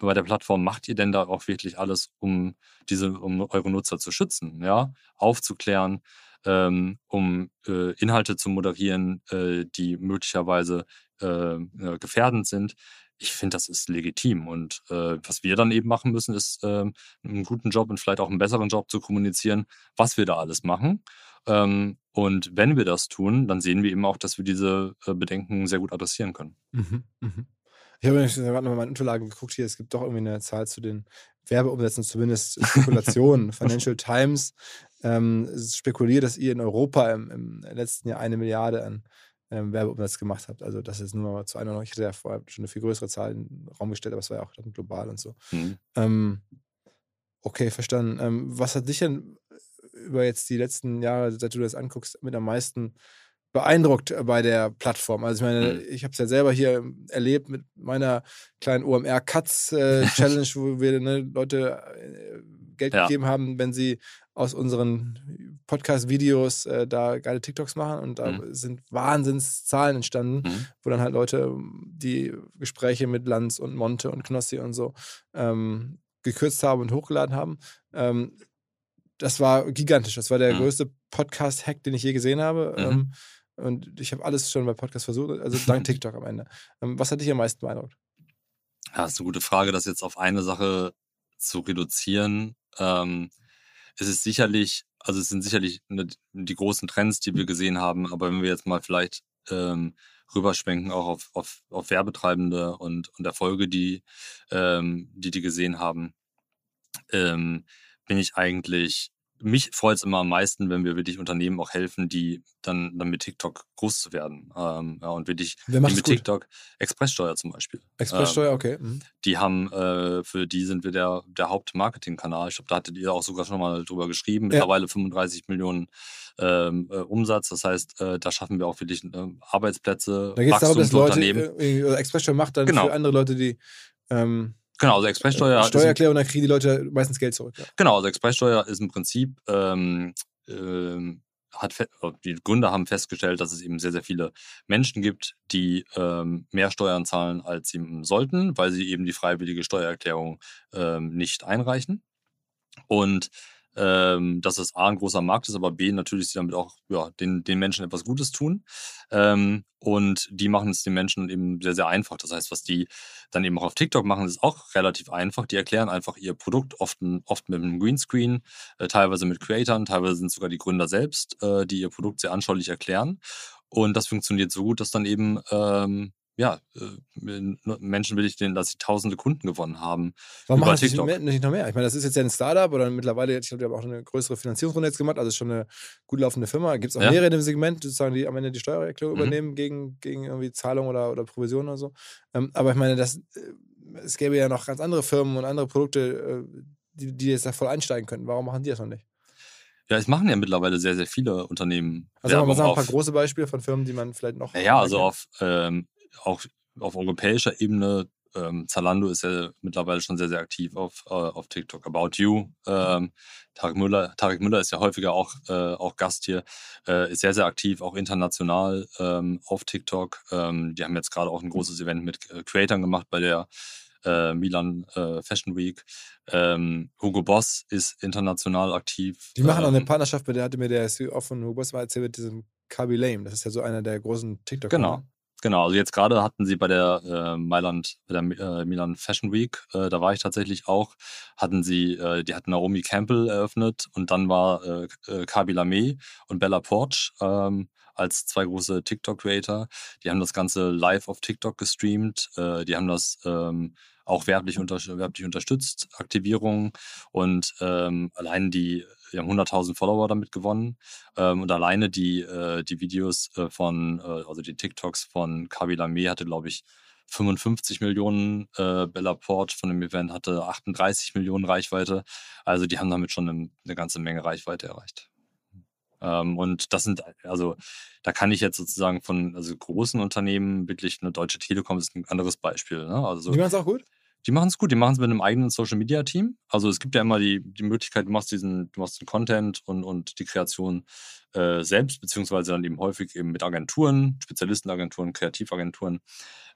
bei der Plattform macht ihr denn da auch wirklich alles, um diese, um eure Nutzer zu schützen, ja, aufzuklären, ähm, um äh, Inhalte zu moderieren, äh, die möglicherweise äh, gefährdend sind. Ich finde, das ist legitim. Und äh, was wir dann eben machen müssen, ist äh, einen guten Job und vielleicht auch einen besseren Job zu kommunizieren, was wir da alles machen. Ähm, und wenn wir das tun, dann sehen wir eben auch, dass wir diese äh, Bedenken sehr gut adressieren können. Mhm, mh. Ich habe gerade noch mal meine Unterlagen geguckt hier. Es gibt doch irgendwie eine Zahl zu den Werbeumsätzen, zumindest Spekulationen. Financial Times ähm, spekuliert, dass ihr in Europa im, im, letzten Jahr eine Milliarde an ähm, Werbeumsatz gemacht habt. Also das ist nur mal zu einer noch. Ich hatte ja vorher schon eine viel größere Zahl in den Raum gestellt, aber es war ja auch dann global und so. Mhm. Ähm, okay, verstanden. Ähm, was hat dich denn über jetzt die letzten Jahre, seit du das anguckst, mit am meisten beeindruckt bei der Plattform. Also ich meine, mhm. ich habe es ja selber hier erlebt mit meiner kleinen OMR Cuts äh, Challenge, wo wir ne, Leute äh, Geld ja. gegeben haben, wenn sie aus unseren Podcast-Videos äh, da geile TikToks machen und da mhm. sind Wahnsinnszahlen entstanden, mhm. wo dann halt Leute die Gespräche mit Lanz und Monte und Knossi und so ähm, gekürzt haben und hochgeladen haben. Ähm, das war gigantisch. Das war der mhm. größte Podcast-Hack, den ich je gesehen habe. Mhm. Ähm, und ich habe alles schon bei Podcasts versucht, also dank TikTok am Ende. Ähm, was hat dich am meisten beeindruckt? Ja, das ist eine gute Frage, das jetzt auf eine Sache zu reduzieren. Ähm, es ist sicherlich, also es sind sicherlich die großen Trends, die wir gesehen haben, aber wenn wir jetzt mal vielleicht ähm, rüberschwenken auch auf, auf, auf Werbetreibende und, und Erfolge, die, ähm, die die gesehen haben, ähm, bin ich eigentlich mich freut es immer am meisten, wenn wir wirklich Unternehmen auch helfen, die dann, dann mit TikTok groß zu werden. Ähm, ja, und wirklich Wer mit gut? TikTok, Expresssteuer zum Beispiel. Expresssteuer, okay. Mhm. Ähm, die haben, äh, für die sind wir der, der Hauptmarketingkanal. Ich glaube, da hattet ihr auch sogar schon mal drüber geschrieben. Ja. Mittlerweile 35 Millionen ähm, äh, Umsatz. Das heißt, äh, da schaffen wir auch wirklich äh, Arbeitsplätze, Da geht es darum, Wachstum dass für Leute, Unternehmen. oder Expresssteuer macht dann Genau. für andere Leute, die ähm, Genau, also Expresssteuer ist im Steuererklärung, dann kriegen die Leute meistens Geld zurück. Ja. Genau, also Expresssteuer ist im Prinzip, ähm, ähm, hat oder die Gründer haben festgestellt, dass es eben sehr, sehr viele Menschen gibt, die ähm, mehr Steuern zahlen, als sie sollten, weil sie eben die freiwillige Steuererklärung ähm, nicht einreichen. Und ähm, dass es A ein großer Markt ist, aber B natürlich sie damit auch ja, den, den Menschen etwas Gutes tun. Ähm, und die machen es den Menschen eben sehr, sehr einfach. Das heißt, was die dann eben auch auf TikTok machen, ist auch relativ einfach. Die erklären einfach ihr Produkt oft, oft mit einem Greenscreen, äh, teilweise mit Creatoren, teilweise sind sogar die Gründer selbst, äh, die ihr Produkt sehr anschaulich erklären. Und das funktioniert so gut, dass dann eben ähm, ja, äh, Menschen will ich denen, dass sie tausende Kunden gewonnen haben. Warum über machen das nicht TikTok. mehr, nicht noch mehr? Ich meine, das ist jetzt ja ein Startup oder mittlerweile, ich glaube, die haben auch eine größere Finanzierungsrunde jetzt gemacht, also ist schon eine gut laufende Firma. Gibt es auch Ja. mehrere in dem Segment, die sozusagen, die am Ende die Steuererklärung Mhm. übernehmen gegen, gegen irgendwie Zahlung oder, oder Provision oder so. Ähm, aber ich meine, das, äh, es gäbe ja noch ganz andere Firmen und andere Produkte, äh, die, die jetzt da voll einsteigen könnten. Warum machen die das noch nicht? Ja, es machen ja mittlerweile sehr, sehr viele Unternehmen. Also sagen wir mal ein paar große Beispiele von Firmen, die man vielleicht noch. Ja, also erkennt. auf, ähm, auch auf europäischer Ebene, ähm, Zalando ist ja mittlerweile schon sehr, sehr aktiv auf, äh, auf TikTok. About You, ähm, Tarek Müller, Tarek Müller ist ja häufiger auch, äh, auch Gast hier, äh, ist sehr, sehr aktiv, auch international ähm, auf TikTok. Ähm, die haben jetzt gerade auch ein großes Event mit äh, Creatern gemacht bei der äh, Milan äh, Fashion Week. Ähm, Hugo Boss ist international aktiv. Die machen auch eine ähm, Partnerschaft, bei der hatte mir der CEO von Hugo Boss mal erzählt, mit diesem Kabi Lame. Das ist ja so einer der großen tiktok Genau. Genau, also jetzt gerade hatten sie bei der äh, Mailand, bei der äh, Milan Fashion Week, äh, da war ich tatsächlich auch, hatten sie, äh, die hatten Naomi Campbell eröffnet und dann war äh, äh, Kabi Lame und Bella Porch ähm, als zwei große TikTok-Creator. Die haben das Ganze live auf TikTok gestreamt, äh, die haben das ähm, auch werblich, unter, werblich unterstützt, Aktivierung und ähm, allein die, die haben 100.000 Follower damit gewonnen ähm, und alleine die, äh, die Videos äh, von, äh, also die TikToks von Kabi Lame hatte, glaube ich, 55 Millionen, äh, Bella Port von dem Event hatte 38 Millionen Reichweite. Also die haben damit schon eine, eine ganze Menge Reichweite erreicht. Ähm, und das sind, also da kann ich jetzt sozusagen von also großen Unternehmen, wirklich eine Deutsche Telekom ist ein anderes Beispiel. Ne? Also Die machen es auch gut? Die machen es gut, die machen es mit einem eigenen Social Media Team. Also es gibt ja immer die, die Möglichkeit, du machst diesen, du machst den Content und, und die Kreation äh, selbst, beziehungsweise dann eben häufig eben mit Agenturen, Spezialistenagenturen, Kreativagenturen.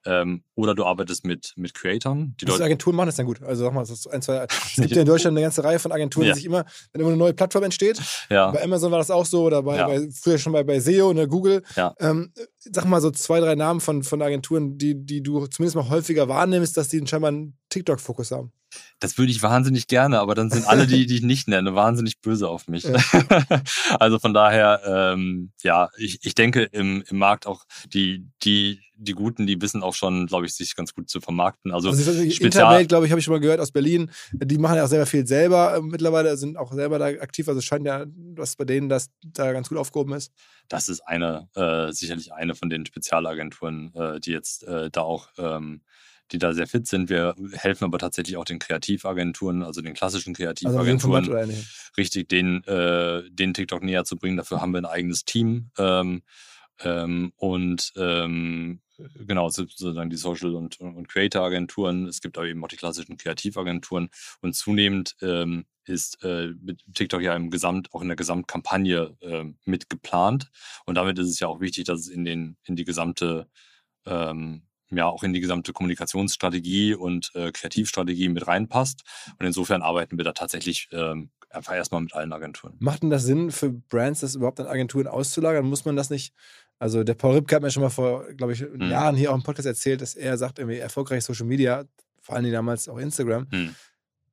Ähm, oder du arbeitest mit, mit Creatoren. Die Leute, Agenturen machen das dann gut. Also sag mal, das ist ein, zwei, es gibt ja in Deutschland eine ganze Reihe von Agenturen, Ja. die sich immer, wenn immer eine neue Plattform entsteht, ja, bei Amazon war das auch so oder bei, Ja. bei früher schon bei, bei SEO, ne, Google. Ähm, sag mal so zwei, drei Namen von, von Agenturen, die, die du zumindest mal häufiger wahrnimmst, dass die scheinbar einen TikTok-Fokus haben. das würde ich wahnsinnig gerne, aber dann sind alle, die, die ich nicht nenne, wahnsinnig böse auf mich. Ja. also von daher, ähm, ja, ich, ich denke im, im Markt auch, die, die, die Guten, die wissen auch schon, glaube ich, sich ganz gut zu vermarkten. Also, Also Internet, glaube ich, habe ich schon mal gehört aus Berlin. Die machen ja auch selber viel selber äh, mittlerweile, sind auch selber da aktiv. Also es scheint ja, dass bei denen das da ganz gut aufgehoben ist. das ist eine, äh, sicherlich eine von den Spezialagenturen, äh, die jetzt äh, da auch, ähm, die da sehr fit sind. Wir helfen aber tatsächlich auch den Kreativagenturen, also den klassischen Also Kreativagenturen, ähnliches. richtig den, äh, den TikTok näher zu bringen. Dafür haben wir ein eigenes Team. Ähm, ähm, und ähm, genau, so- sozusagen die Social- und, und Creator-Agenturen. Es gibt aber eben auch die klassischen Kreativagenturen. Und zunehmend ähm, ist äh, mit TikTok ja im Gesamt, auch in der Gesamtkampagne ähm, mit geplant. Und damit ist es ja auch wichtig, dass es in, den, in die gesamte ähm, ja, auch in die gesamte Kommunikationsstrategie und äh, Kreativstrategie mit reinpasst. Und insofern arbeiten wir da tatsächlich ähm, einfach erstmal mit allen Agenturen. Macht denn das Sinn für Brands, das überhaupt an Agenturen auszulagern? Muss man das nicht? Also der Paul Ripke hat mir schon mal vor, glaube ich, Mhm. Jahren hier auch im Podcast erzählt, dass er sagt, irgendwie erfolgreich Social Media, vor allem damals auch Instagram, Hm.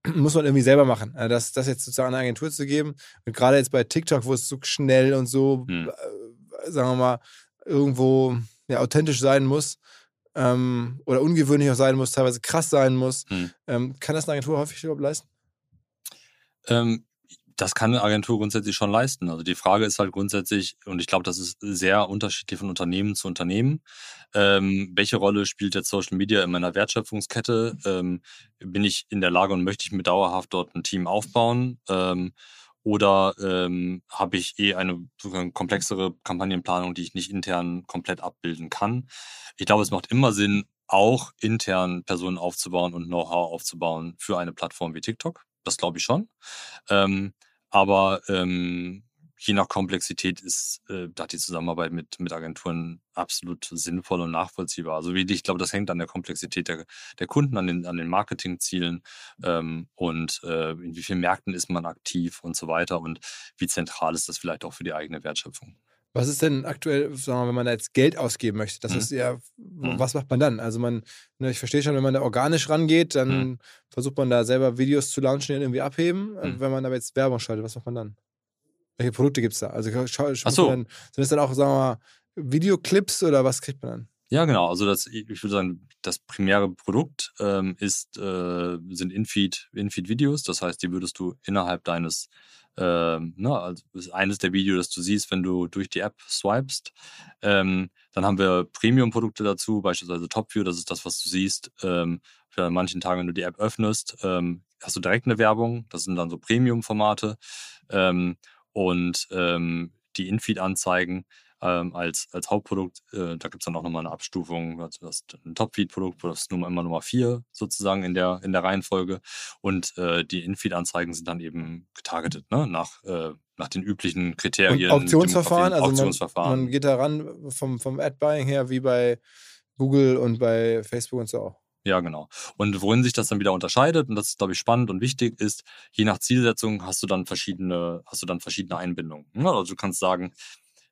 muss man irgendwie selber machen. Also Das, das jetzt sozusagen an eine Agentur zu geben. Und gerade jetzt bei TikTok, wo es so schnell und so, Hm. äh, sagen wir mal, irgendwo ja, authentisch sein muss ähm, oder ungewöhnlich auch sein muss, teilweise krass sein muss. Hm. Ähm, kann das eine Agentur häufig überhaupt leisten? Ähm, das kann eine Agentur grundsätzlich schon leisten. Also die Frage ist halt grundsätzlich, und ich glaube, das ist sehr unterschiedlich von Unternehmen zu Unternehmen, ähm, welche Rolle spielt jetzt Social Media in meiner Wertschöpfungskette? Ähm, bin ich in der Lage und möchte ich mir dauerhaft dort ein Team aufbauen? Ähm, oder ähm, habe ich eh eine komplexere Kampagnenplanung, die ich nicht intern komplett abbilden kann? Ich glaube, es macht immer Sinn, auch intern Personen aufzubauen und Know-how aufzubauen für eine Plattform wie TikTok. Das glaube ich schon. Ähm, aber ähm, je nach Komplexität ist äh, da die Zusammenarbeit mit, mit Agenturen absolut sinnvoll und nachvollziehbar. Also wie ich glaube, das hängt an der Komplexität der, der Kunden, an den, an den Marketingzielen ähm, und äh, in wie vielen Märkten ist man aktiv und so weiter und wie zentral ist das vielleicht auch für die eigene Wertschöpfung. Was ist denn aktuell, sagen wir, wenn man da jetzt Geld ausgeben möchte? Das Mhm. ist ja, Mhm. was macht man dann? Also man, ne, ich verstehe schon, wenn man da organisch rangeht, dann Mhm. versucht man da selber Videos zu launchen, die irgendwie abheben. Mhm. Wenn man aber jetzt Werbung schaltet, was macht man dann? Welche Produkte gibt es da? Also schau, schau, so. dann, sind das dann auch, sagen wir mal, Videoclips oder was kriegt man dann? Ja, genau. Also das, ich würde sagen, das primäre Produkt ähm, ist, äh, sind Infeed, Infeed-Videos. Das heißt, die würdest du innerhalb deines, ähm, ne, also eines der Videos, das du siehst, wenn du durch die App swipest. Ähm, dann haben wir Premium-Produkte dazu, beispielsweise TopView, das ist das, was du siehst. Ähm, für manchen Tagen, wenn du die App öffnest, ähm, hast du direkt eine Werbung. Das sind dann so Premium-Formate. Ähm, und ähm, die Infeed-Anzeigen ähm, als, als Hauptprodukt. Äh, da gibt es dann auch nochmal eine Abstufung. Also das ist ein Top-Feed-Produkt, das ist Nummer, immer Nummer vier sozusagen in der, in der Reihenfolge. Und äh, die In-Feed-Anzeigen sind dann eben getargetet, ne? nach, äh, nach den üblichen Kriterien. Und Auktionsverfahren, also man, Auktionsverfahren. man geht da ran vom, vom Ad-Buying her, wie bei Google und bei Facebook und so auch. Ja, genau. Und worin sich das dann wieder unterscheidet, und das ist, glaube ich, spannend und wichtig, ist, je nach Zielsetzung hast du dann verschiedene, hast du dann verschiedene Einbindungen. Ja, Also du kannst sagen,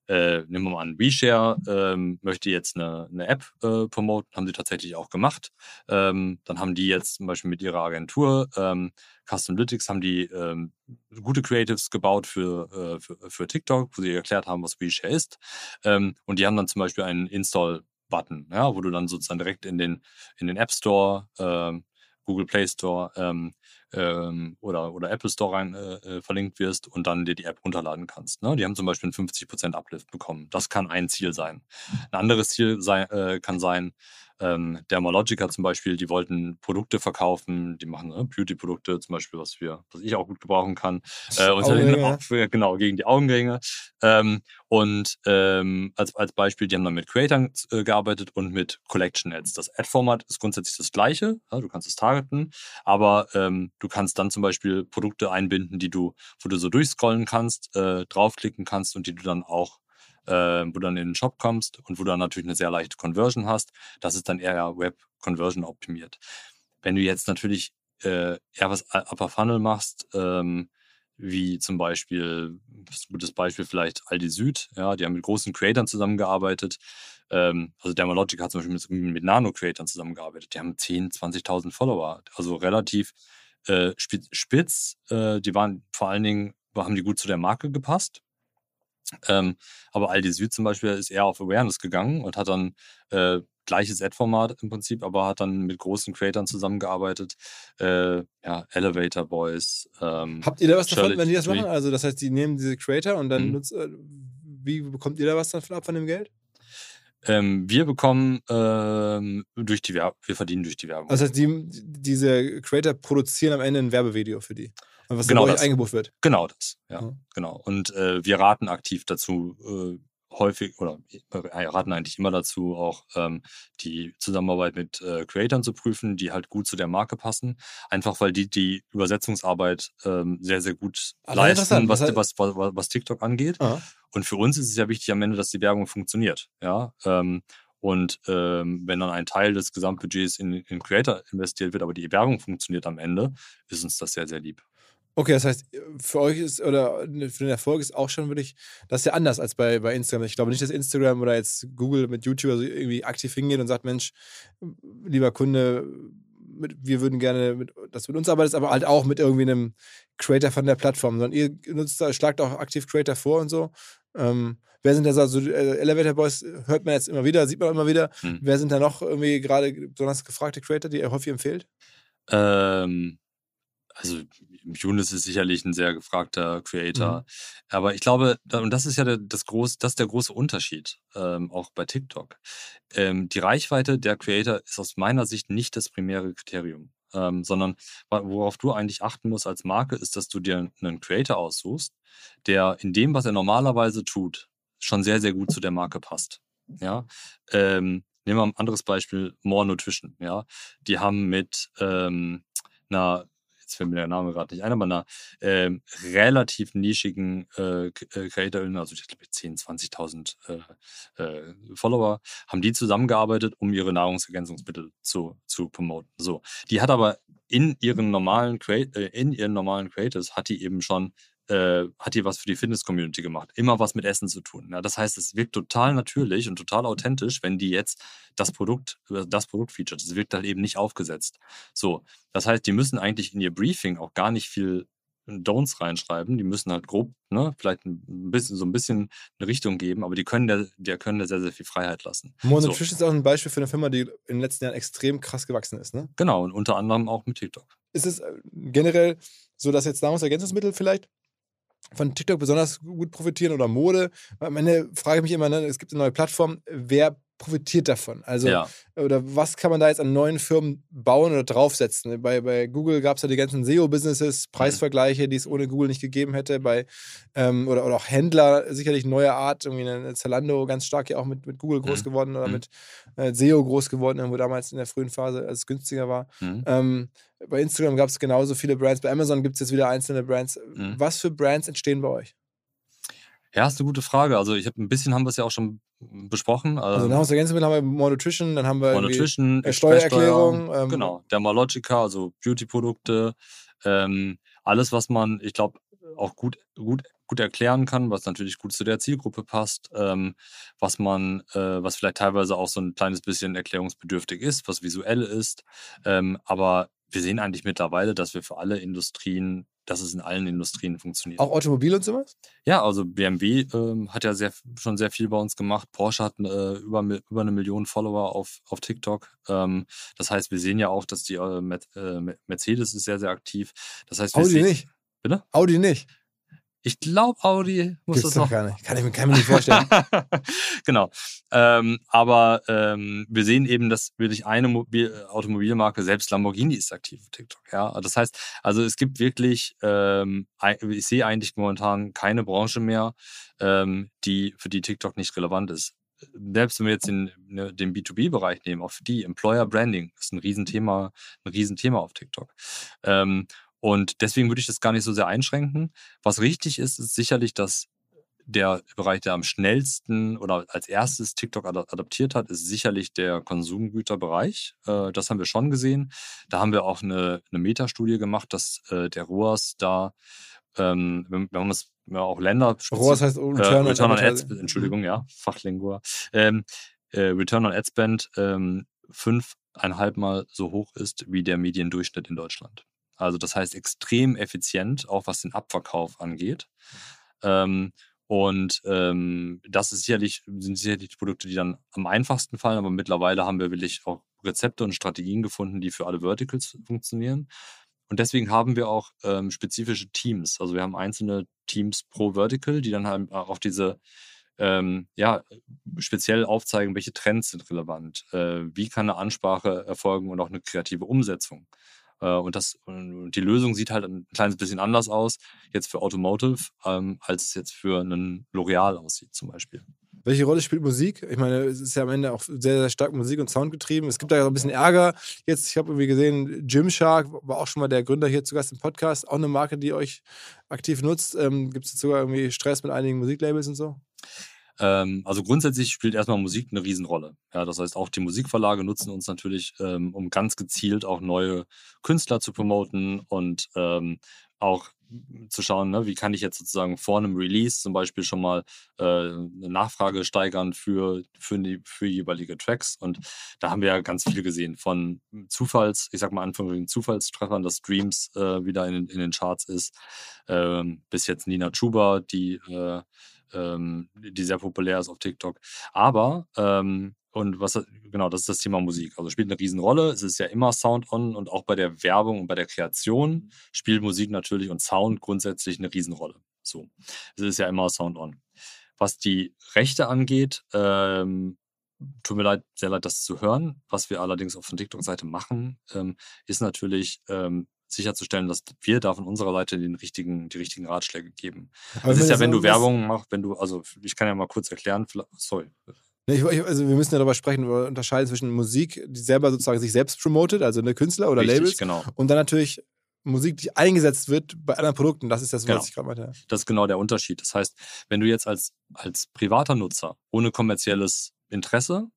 äh, nehmen wir mal an, WeShare ähm, möchte jetzt eine, eine App äh, promoten, haben sie tatsächlich auch gemacht. Ähm, dann haben die jetzt zum Beispiel mit ihrer Agentur ähm, Customalytics haben die ähm, gute Creatives gebaut für, äh, für, für TikTok, wo sie erklärt haben, was WeShare ist. Ähm, und die haben dann zum Beispiel einen Install Button, ja, wo du dann sozusagen direkt in den, in den App Store, ähm, Google Play Store ähm, ähm, oder, oder Apple Store rein äh, äh, verlinkt wirst und dann dir die App runterladen kannst. Ne? Die haben zum Beispiel einen 50% Uplift bekommen. Das kann ein Ziel sein. Ein anderes Ziel sei, äh, kann sein, ähm, Dermalogica zum Beispiel, die wollten Produkte verkaufen, die machen ne, Beauty-Produkte zum Beispiel, was wir, was ich auch gut gebrauchen kann. Äh, auch für, genau, gegen die Augenringe. Ähm, und ähm, als, als Beispiel, die haben dann mit Creatern äh, gearbeitet und mit Collection Ads. Das Ad-Format ist grundsätzlich das gleiche. Ja, du kannst es targeten, aber ähm, du kannst dann zum Beispiel Produkte einbinden, die du, wo du so durchscrollen kannst, äh, draufklicken kannst und die du dann auch äh, wo du dann in den Shop kommst und wo du dann natürlich eine sehr leichte Conversion hast. Das ist dann eher Web-Conversion optimiert. Wenn du jetzt natürlich äh, eher was Upper Funnel machst, ähm, wie zum Beispiel, gutes Beispiel vielleicht Aldi Süd, ja, die haben mit großen Creatern zusammengearbeitet. Ähm, also Dermalogic hat zum Beispiel mit, mit Nano-Creatern zusammengearbeitet. Die haben 10, 20.000 Follower, also relativ äh, spitz. spitz. Äh, die waren vor allen Dingen, haben die gut zu der Marke gepasst. Ähm, aber Aldi Süd zum Beispiel ist eher auf Awareness gegangen und hat dann äh, gleiches Ad-Format im Prinzip, aber hat dann mit großen Creatern zusammengearbeitet. Äh, ja, Elevator Boys. Ähm, Habt ihr da was davon, Charlotte wenn die das machen? Also das heißt, die nehmen diese Creator und dann Mhm. nutzt, äh, wie bekommt ihr da was dann von ab von dem Geld? ähm, wir bekommen ähm, durch die Werbung, wir verdienen durch die Werbung. Also das heißt, die, diese Creator produzieren am Ende ein Werbevideo für die. Und was Genau dann bei eingebucht wird. Genau das, ja, Mhm. genau. Und äh, wir raten aktiv dazu, äh, häufig oder äh, raten eigentlich immer dazu, auch ähm, die Zusammenarbeit mit äh, Creatoren zu prüfen, die halt gut zu der Marke passen. Einfach weil die die Übersetzungsarbeit ähm, sehr, sehr gut Ah, leisten, was, was, was, was TikTok angeht. Aha. Und für uns ist es ja wichtig am Ende, dass die Werbung funktioniert. Ja. Ähm, und ähm, wenn dann ein Teil des Gesamtbudgets in, in Creator investiert wird, aber die Werbung funktioniert am Ende, ist uns das sehr, sehr lieb. Okay, das heißt, für euch ist, oder für den Erfolg ist auch schon wirklich, das ist ja anders als bei, bei Instagram. Ich glaube nicht, dass Instagram oder jetzt Google mit YouTube also irgendwie aktiv hingeht und sagt, Mensch, lieber Kunde, mit, wir würden gerne, mit, dass du mit uns arbeitest, aber halt auch mit irgendwie einem Creator von der Plattform, sondern ihr nutzt da, schlagt auch aktiv Creator vor und so. Ähm, wer sind da so, also, äh, Elevator Boys hört man jetzt immer wieder, sieht man immer wieder. Hm. Wer sind da noch irgendwie gerade besonders gefragte Creator, die ihr häufig empfehlt? Ähm, also Younes ist sicherlich ein sehr gefragter Creator. Mhm. Aber ich glaube, und das ist ja der, das, groß, das ist der große Unterschied, ähm, auch bei TikTok. Ähm, die Reichweite der Creator ist aus meiner Sicht nicht das primäre Kriterium. Ähm, sondern worauf du eigentlich achten musst als Marke, ist, dass du dir einen Creator aussuchst, der in dem, was er normalerweise tut, schon sehr, sehr gut zu der Marke passt. Ja. Ähm, nehmen wir ein anderes Beispiel, More Nutrition. Ja. Die haben mit ähm, einer, jetzt fällt mir der Name gerade nicht ein, aber einer ähm, relativ nischigen äh, äh, Creatorin, also ich glaube 10.000, 20.000 äh, äh, Follower, haben die zusammengearbeitet, um ihre Nahrungsergänzungsmittel zu, zu promoten. So. Die hat aber in ihren normalen Creat äh, in ihren normalen Creators hat die eben schon äh, hat die was für die Fitness-Community gemacht. Immer was mit Essen zu tun. Ja, das heißt, es wirkt total natürlich und total authentisch, wenn die jetzt das Produkt, äh, das Produkt featuret. Es wirkt halt eben nicht aufgesetzt. So, das heißt, die müssen eigentlich in ihr Briefing auch gar nicht viel Don'ts reinschreiben. Die müssen halt grob, ne, vielleicht ein bisschen, so ein bisschen eine Richtung geben, aber die können der, der können der sehr, sehr viel Freiheit lassen. More So. Nutrition ist auch ein Beispiel für eine Firma, die in den letzten Jahren extrem krass gewachsen ist. Ne? Genau, und unter anderem auch mit TikTok. Ist es äh, generell so, dass jetzt Nahrungsergänzungsmittel vielleicht von TikTok besonders gut profitieren oder Mode? Am Ende frage ich mich immer, ne, es gibt eine neue Plattform, wer profitiert davon? Also, ja. oder was kann man da jetzt an neuen Firmen bauen oder draufsetzen? Bei, bei Google gab es ja die ganzen SEO-Businesses, Preisvergleiche, die es ohne Google nicht gegeben hätte. Bei, ähm, oder, oder auch Händler, sicherlich neue Art, irgendwie eine Zalando ganz stark ja auch mit, mit Google groß Mhm. geworden oder Mhm. mit äh, SEO groß geworden, irgendwo damals in der frühen Phase, als es günstiger war. Mhm. Ähm, bei Instagram gab es genauso viele Brands. Bei Amazon gibt es jetzt wieder einzelne Brands. Mhm. Was für Brands entstehen bei euch? Ja, ist eine gute Frage. Also ich habe ein bisschen haben wir es ja auch schon besprochen. Also Ähm, Nahrungsergänzungsmittel haben wir More Nutrition, dann haben wir Nutrition, äh, Steuererklärung. Ähm, genau, Dermalogica, also Beauty-Produkte, ähm, alles, was man, ich glaube, auch gut, gut, gut erklären kann, was natürlich gut zu der Zielgruppe passt, ähm, was man, äh, was vielleicht teilweise auch so ein kleines bisschen erklärungsbedürftig ist, was visuell ist. Ähm, aber wir sehen eigentlich mittlerweile, dass wir für alle Industrien, dass es in allen Industrien funktioniert. Auch Automobil und sowas? Ja, also BMW ähm, hat ja sehr, schon sehr viel bei uns gemacht. Porsche hat äh, über, über eine Million Follower auf, auf TikTok. Ähm, das heißt, wir sehen ja auch, dass die äh, äh, Mercedes ist sehr, sehr aktiv. Das heißt, wir Audi sehen- nicht. Bitte? Audi nicht. Ich glaube, Audi muss Gibt's das noch. gar nicht. Kann ich, mir- kann ich mir nicht vorstellen. genau. Ähm, aber ähm, wir sehen eben, dass wirklich eine Mobil Automobilmarke, selbst Lamborghini ist aktiv auf TikTok. Ja, das heißt, also es gibt wirklich, ähm, ich sehe eigentlich momentan keine Branche mehr, ähm, die für die TikTok nicht relevant ist. Selbst wenn wir jetzt den, ne, den B2B-Bereich nehmen, auch für die Employer Branding ist ein Riesenthema, ein Riesenthema auf TikTok. Ähm, und deswegen würde ich das gar nicht so sehr einschränken. Was richtig ist, ist sicherlich, dass der Bereich, der am schnellsten oder als erstes TikTok ada- adaptiert hat, ist sicherlich der Konsumgüterbereich. Äh, das haben wir schon gesehen. Da haben wir auch eine, eine Metastudie gemacht, dass äh, der ROAS da, ähm, wenn, man es ja, auch Länder ROAS heißt äh, Return, Return on Ad. Spend, Entschuldigung, ja, Fachlingua. Ähm, äh, Return on Ad Spend ähm, fünfeinhalb Mal so hoch ist wie der Mediendurchschnitt in Deutschland. Also das heißt extrem effizient, auch was den Abverkauf angeht. Ähm, und ähm, das ist sicherlich, sind sicherlich die Produkte, die dann am einfachsten fallen, aber mittlerweile haben wir wirklich auch Rezepte und Strategien gefunden, die für alle Verticals funktionieren. Und deswegen haben wir auch ähm, spezifische Teams. Also wir haben einzelne Teams pro Vertical, die dann halt auch diese ähm, ja, speziell aufzeigen, welche Trends sind relevant, äh, wie kann eine Ansprache erfolgen und auch eine kreative Umsetzung. Äh, und, das, die Lösung sieht halt ein kleines bisschen anders aus, jetzt für Automotive, ähm, als es jetzt für einen L'Oreal aussieht zum Beispiel. Welche Rolle spielt Musik? Ich meine, es ist ja am Ende auch sehr, sehr stark Musik und Sound getrieben. Es gibt da ja ein bisschen Ärger. Jetzt, ich habe irgendwie gesehen, Gymshark war auch schon mal der Gründer hier zu Gast im Podcast. Auch eine Marke, die euch aktiv nutzt. Ähm, gibt es sogar irgendwie Stress mit einigen Musiklabels und so? Ähm, also grundsätzlich spielt erstmal Musik eine Riesenrolle. Ja, das heißt, auch die Musikverlage nutzen uns natürlich, ähm, um ganz gezielt auch neue Künstler zu promoten und ähm, auch zu schauen, ne, wie kann ich jetzt sozusagen vor einem Release zum Beispiel schon mal äh, eine Nachfrage steigern für, für, die, für jeweilige Tracks. Und da haben wir ja ganz viel gesehen von Zufalls, ich sag mal Anführungszeichen Zufallstreffern, dass Streams äh, wieder in, in den Charts ist, ähm, bis jetzt Nina Chuba, die äh, ähm, die sehr populär ist auf TikTok. Aber ähm, und was, genau, das ist das Thema Musik. Also spielt eine Riesenrolle. Es ist ja immer Sound on und auch bei der Werbung und bei der Kreation spielt Musik natürlich und Sound grundsätzlich eine Riesenrolle. So. Es ist ja immer Sound on. Was die Rechte angeht, ähm, tut mir leid, sehr leid, das zu hören. Was wir allerdings auf der TikTok-Seite machen, ähm, ist natürlich ähm, sicherzustellen, dass wir da von unserer Seite den richtigen, die richtigen Ratschläge geben. Aber das ist ja, wenn du Werbung machst, wenn du, also ich kann ja mal kurz erklären, sorry. Ich, also wir müssen ja darüber sprechen, wir unterscheiden zwischen Musik, die selber sozusagen sich selbst promotet, also eine Künstler oder Richtig, Labels, genau. und dann natürlich Musik, die eingesetzt wird bei anderen Produkten. Das ist das, was genau. ich gerade meinte. Das ist genau der Unterschied. Das heißt, wenn du jetzt als, als privater Nutzer ohne kommerzielles Interesse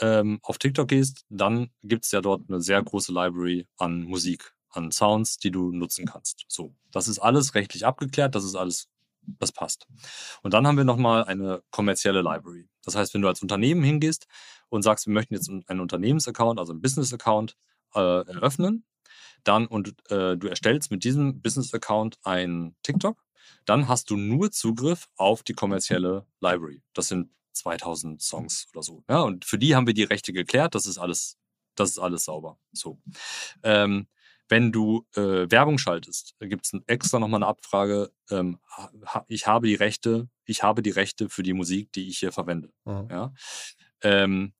ähm, auf TikTok gehst, dann gibt es ja dort eine sehr große Library an Musik, an Sounds, die du nutzen kannst. So, das ist alles rechtlich abgeklärt, das ist alles, das passt. Und dann haben wir nochmal eine kommerzielle Library. Das heißt, wenn du als Unternehmen hingehst und sagst, wir möchten jetzt einen Unternehmensaccount, also einen Business-Account äh, eröffnen, dann und äh, du erstellst mit diesem Business-Account ein TikTok, dann hast du nur Zugriff auf die kommerzielle Library. Das sind 2000 Songs oder so. Ja, und für die haben wir die Rechte geklärt. Das ist alles, das ist alles sauber. So. Ähm, wenn du äh, Werbung schaltest, gibt es extra nochmal eine Abfrage. Ähm, ha, ich habe die Rechte, ich habe die Rechte für die Musik, die ich hier verwende. Mhm. Ja. Ähm,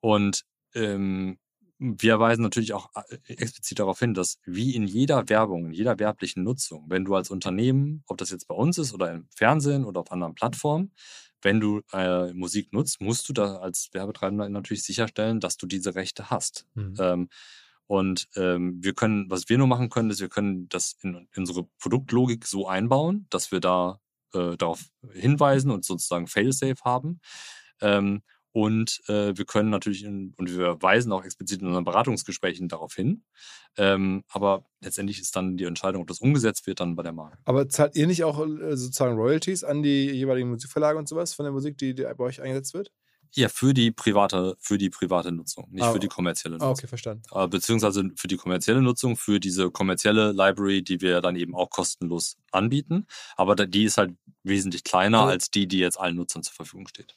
und ähm, wir weisen natürlich auch äh, explizit darauf hin, dass wie in jeder Werbung, in jeder werblichen Nutzung, wenn du als Unternehmen, ob das jetzt bei uns ist oder im Fernsehen oder auf anderen Plattformen, wenn du äh, Musik nutzt, musst du da als Werbetreibender natürlich sicherstellen, dass du diese Rechte hast. Mhm. Ähm, und ähm, wir können, was wir nur machen können, ist, wir können das in, in unsere Produktlogik so einbauen, dass wir da äh, darauf hinweisen und sozusagen Failsafe haben. Ähm, und äh, wir können natürlich, in, und wir weisen auch explizit in unseren Beratungsgesprächen darauf hin. Ähm, aber letztendlich ist dann die Entscheidung, ob das umgesetzt wird, dann bei der Marke. Aber zahlt ihr nicht auch äh, sozusagen Royalties an die jeweiligen Musikverlage und sowas von der Musik, die, die bei euch eingesetzt wird? Ja, für die private, für die private Nutzung, nicht ah, für die kommerzielle Nutzung. Ah, okay, verstanden. Äh, beziehungsweise für die kommerzielle Nutzung, für diese kommerzielle Library, die wir dann eben auch kostenlos anbieten. Aber die ist halt wesentlich kleiner also, als die, die jetzt allen Nutzern zur Verfügung steht.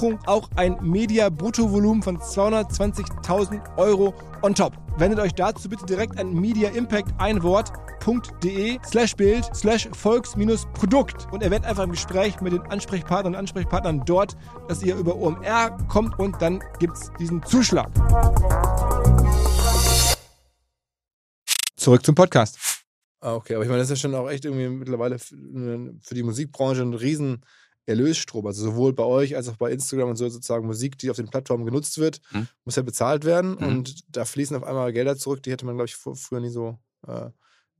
auch ein Media-Bruttovolumen von 220.000 Euro on top. Wendet euch dazu bitte direkt an Media Impact ein Wort www.de slash Bild slash Volks-Produkt und erwähnt einfach im Gespräch mit den Ansprechpartnern und Ansprechpartnern dort, dass ihr über OMR kommt und dann gibt es diesen Zuschlag. Zurück zum Podcast. Ah, okay, aber ich meine, das ist ja schon auch echt irgendwie mittlerweile für die Musikbranche ein riesen Erlösstrom. Also sowohl bei euch als auch bei Instagram und so sozusagen Musik, die auf den Plattformen genutzt wird, hm. muss ja bezahlt werden. Hm. Und da fließen auf einmal Gelder zurück, die hätte man, glaube ich, früher nie so äh,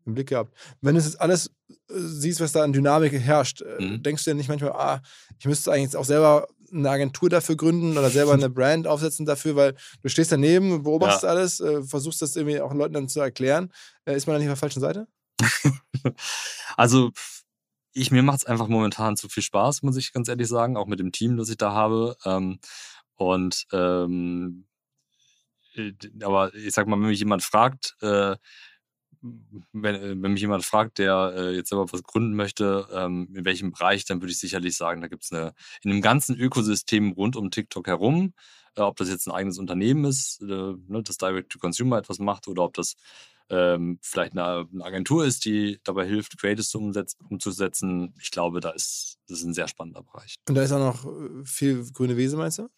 im Blick gehabt. Wenn du jetzt alles äh, siehst, was da an Dynamik herrscht, äh, mhm. denkst du dir nicht manchmal, ah, ich müsste eigentlich jetzt auch selber eine Agentur dafür gründen oder selber eine Brand aufsetzen dafür, weil du stehst daneben, beobachtest ja. alles, äh, versuchst das irgendwie auch Leuten dann zu erklären. Äh, ist man da nicht auf der falschen Seite? also, ich, mir macht es einfach momentan zu viel Spaß, muss ich ganz ehrlich sagen, auch mit dem Team, das ich da habe. Ähm, und ähm, äh, aber ich sag mal, wenn mich jemand fragt, äh, wenn, äh, wenn mich jemand fragt, der äh, jetzt selber was gründen möchte, ähm, in welchem Bereich, dann würde ich sicherlich sagen, da gibt es eine, in dem ganzen Ökosystem rund um TikTok herum, äh, ob das jetzt ein eigenes Unternehmen ist, äh, ne, das Direct-to-Consumer etwas macht oder ob das ähm, vielleicht eine, eine, Agentur ist, die dabei hilft, Creatives umzusetzen. Ich glaube, da ist das ist ein sehr spannender Bereich. Und da ist auch noch äh, viel grüne Wiese, meinst du?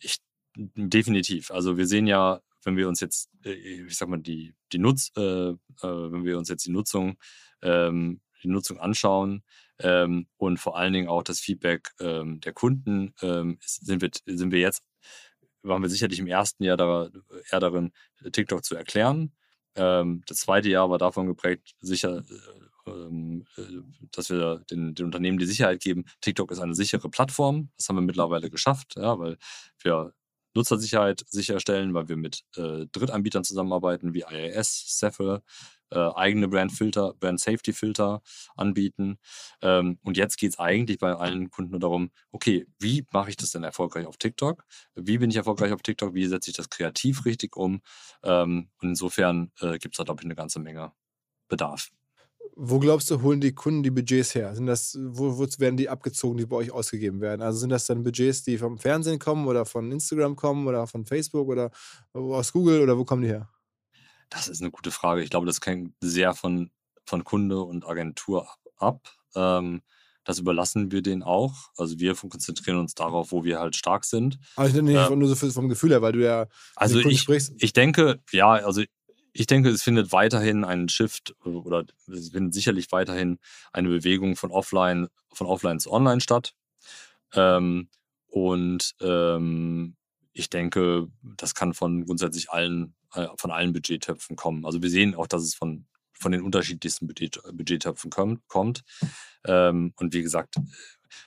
Ich, definitiv. Also wir sehen ja, wenn wir uns jetzt, äh, ich sag mal, die, die Nutz, äh, äh, wenn wir uns jetzt die Nutzung, ähm, die Nutzung anschauen ähm, und vor allen Dingen auch das Feedback ähm, der Kunden, ähm, sind, wir, sind wir jetzt, waren wir sicherlich im ersten Jahr da, eher darin, TikTok zu erklären. Ähm, das zweite Jahr war davon geprägt, sicher, äh, ähm, äh, dass wir den, den, Unternehmen die Sicherheit geben, TikTok ist eine sichere Plattform. Das haben wir mittlerweile geschafft, ja, weil wir Nutzersicherheit sicherstellen, weil wir mit äh, Drittanbietern zusammenarbeiten wie IAS, Cephal, äh, eigene Brandfilter, Brand Safety Filter anbieten. Ähm, und jetzt geht es eigentlich bei allen Kunden nur darum, okay, wie mache ich das denn erfolgreich auf TikTok? Wie bin ich erfolgreich auf TikTok? Wie setze ich das kreativ richtig um? Ähm, und insofern äh, gibt es da, glaube ich, eine ganze Menge Bedarf. Wo glaubst du, holen die Kunden die Budgets her? Sind das, wo, wo werden die abgezogen, die bei euch ausgegeben werden? Also sind das dann Budgets, die vom Fernsehen kommen oder von Instagram kommen oder von Facebook oder aus Google oder wo kommen die her? Das ist eine gute Frage. Ich glaube, das hängt sehr von, von Kunde und Agentur ab. Ähm, das überlassen wir denen auch. Also wir konzentrieren uns darauf, wo wir halt stark sind. Aber ich nicht ähm, nur so vom Gefühl her, weil du ja also ich, sprichst. Ich denke, ja, also ich denke, es findet weiterhin einen Shift oder es findet sicherlich weiterhin eine Bewegung von offline, von offline zu online statt. Ähm, und ähm, ich denke, das kann von grundsätzlich allen von allen Budgettöpfen kommen. Also wir sehen auch, dass es von, von den unterschiedlichsten Budget, Budgettöpfen kommt. kommt. Ähm, und wie gesagt,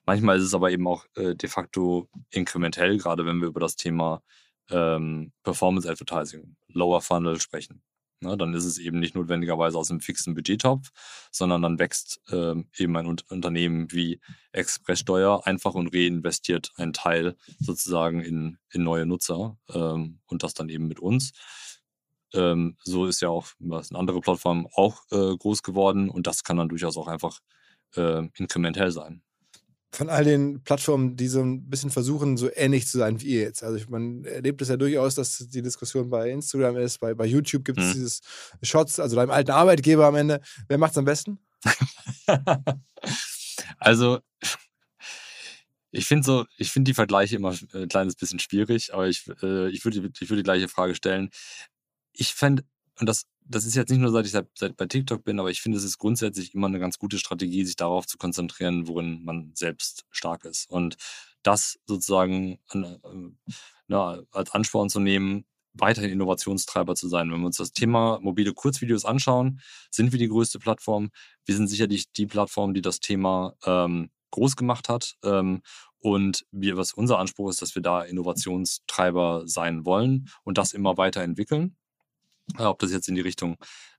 manchmal ist es aber eben auch äh, de facto inkrementell, gerade wenn wir über das Thema ähm, Performance Advertising, Lower Funnel sprechen. Ne, dann ist es eben nicht notwendigerweise aus einem fixen Budgettopf, sondern dann wächst ähm, eben ein Unternehmen wie Expresssteuer einfach und reinvestiert einen Teil sozusagen in, in neue Nutzer ähm, und das dann eben mit uns. Ähm, so ist ja auch was andere Plattformen auch äh, groß geworden und das kann dann durchaus auch einfach äh, inkrementell sein. Von all den Plattformen, die so ein bisschen versuchen, so ähnlich zu sein wie ihr jetzt. Also man erlebt es ja durchaus, dass die Diskussion bei Instagram ist, bei, bei YouTube gibt es hm. dieses Shots, also deinem alten Arbeitgeber am Ende. Wer macht es am besten? also ich finde so, ich finde die Vergleiche immer ein kleines bisschen schwierig, aber ich, äh, ich würde ich würd die gleiche Frage stellen ich fände, und das, das ist jetzt nicht nur, seit ich seit, seit bei TikTok bin, aber ich finde, es ist grundsätzlich immer eine ganz gute Strategie, sich darauf zu konzentrieren, worin man selbst stark ist. Und das sozusagen äh, na, als Ansporn zu nehmen, weiterhin Innovationstreiber zu sein. Wenn wir uns das Thema mobile Kurzvideos anschauen, sind wir die größte Plattform. Wir sind sicherlich die Plattform, die das Thema ähm, groß gemacht hat. Ähm, und wir, was unser Anspruch ist, dass wir da Innovationstreiber sein wollen und das immer weiterentwickeln. Äh, ob das jetzt in die Richtung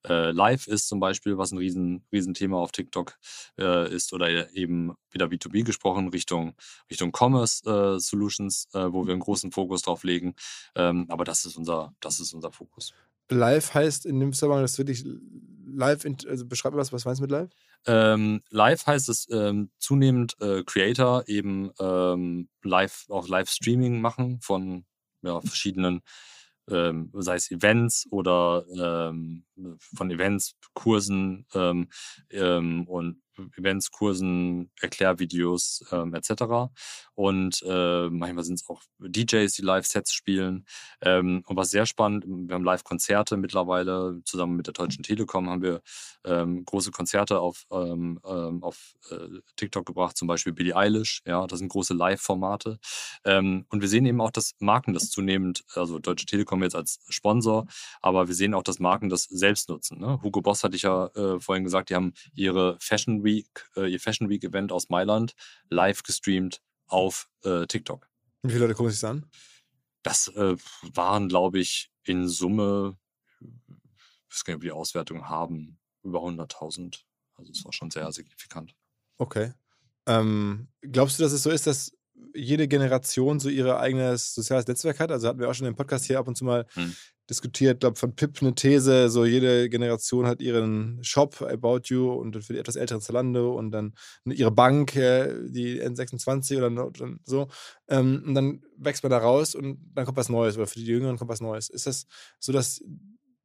äh, Live ist zum Beispiel, was ein riesen, Riesenthema auf TikTok äh, ist, oder eben wieder B2B gesprochen, Richtung, Richtung Commerce äh, Solutions, äh, wo wir einen großen Fokus drauf legen. Ähm, aber das ist unser, das ist unser Fokus. Live heißt in dem Zusammenhang, dass wirklich live, also beschreib mal was, was meinst du mit live? Ähm, live heißt es ähm, zunehmend äh, Creator eben ähm, live, auch Live-Streaming machen von ja, verschiedenen ähm, sei es Events oder ähm, von Events, Kursen ähm, ähm, und Events, Kursen, Erklärvideos ähm, etc. Und äh, manchmal sind es auch DJs, die Live-Sets spielen. Ähm, und was sehr spannend, wir haben Live-Konzerte mittlerweile. Zusammen mit der Deutschen Telekom haben wir ähm, große Konzerte auf, ähm, ähm auf äh, TikTok gebracht, zum Beispiel Billie Eilish. Ja, das sind große Live-Formate. Ähm, und wir sehen eben auch, dass Marken das zunehmend, also Deutsche Telekom jetzt als Sponsor, aber wir sehen auch, dass Marken das selbst nutzen. Ne? Hugo Boss hatte ich ja äh, vorhin gesagt, die haben ihre Fashion Week, äh, ihr Fashion Week Event aus Mailand live gestreamt auf äh, TikTok. Wie viele Leute gucken sich das an? Das äh, waren, glaube ich, in Summe, ich weiß gar nicht, ob die Auswertung haben, über 100.000. Also es war schon sehr signifikant. Okay. Ähm, glaubst du, dass es so ist, dass jede Generation so ihr eigenes soziales Netzwerk hat? Also hatten wir auch schon im Podcast hier ab und zu mal hm. Diskutiert, glaube von Pip eine These, so jede Generation hat ihren Shop, About You, und für die etwas älteren Zalando und dann ihre Bank, die N26 oder so. Ähm, und dann wächst man da raus und dann kommt was Neues, oder für die Jüngeren kommt was Neues. Ist das so, dass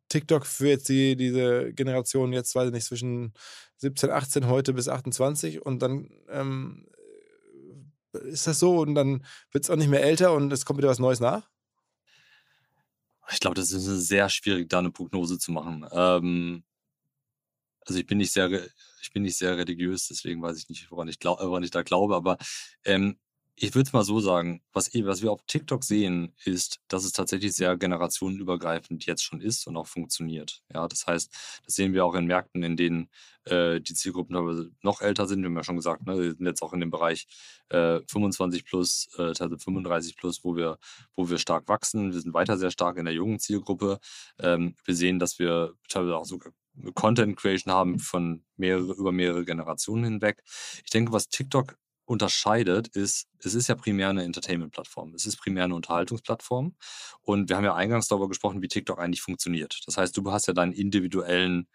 TikTok für jetzt die, diese Generation jetzt, weiß ich nicht, zwischen 17, 18 heute bis 28 und dann ähm, ist das so und dann wird es auch nicht mehr älter und es kommt wieder was Neues nach? Ich glaube, das ist sehr schwierig, da eine Prognose zu machen. Ähm, also ich bin nicht sehr, ich bin nicht sehr religiös, deswegen weiß ich nicht, woran ich, glaub, woran ich da glaube, aber ähm, ich würde es mal so sagen, was, was wir auf TikTok sehen, ist, dass es tatsächlich sehr generationenübergreifend jetzt schon ist und auch funktioniert. Ja, das heißt, das sehen wir auch in Märkten, in denen äh, die Zielgruppen noch älter sind. Wir haben ja schon gesagt, ne, wir sind jetzt auch in dem Bereich äh, 25 plus, äh, 35 plus, wo wir, wo wir stark wachsen. Wir sind weiter sehr stark in der jungen Zielgruppe. Ähm, wir sehen, dass wir teilweise auch sogar Content Creation haben von mehrere, über mehrere Generationen hinweg. Ich denke, was TikTok unterscheidet, ist, es ist ja primär eine Entertainment-Plattform. Es ist primär eine Unterhaltungsplattform. Und wir haben ja eingangs darüber gesprochen, wie TikTok eigentlich funktioniert. Das heißt, du hast ja deinen individuellen,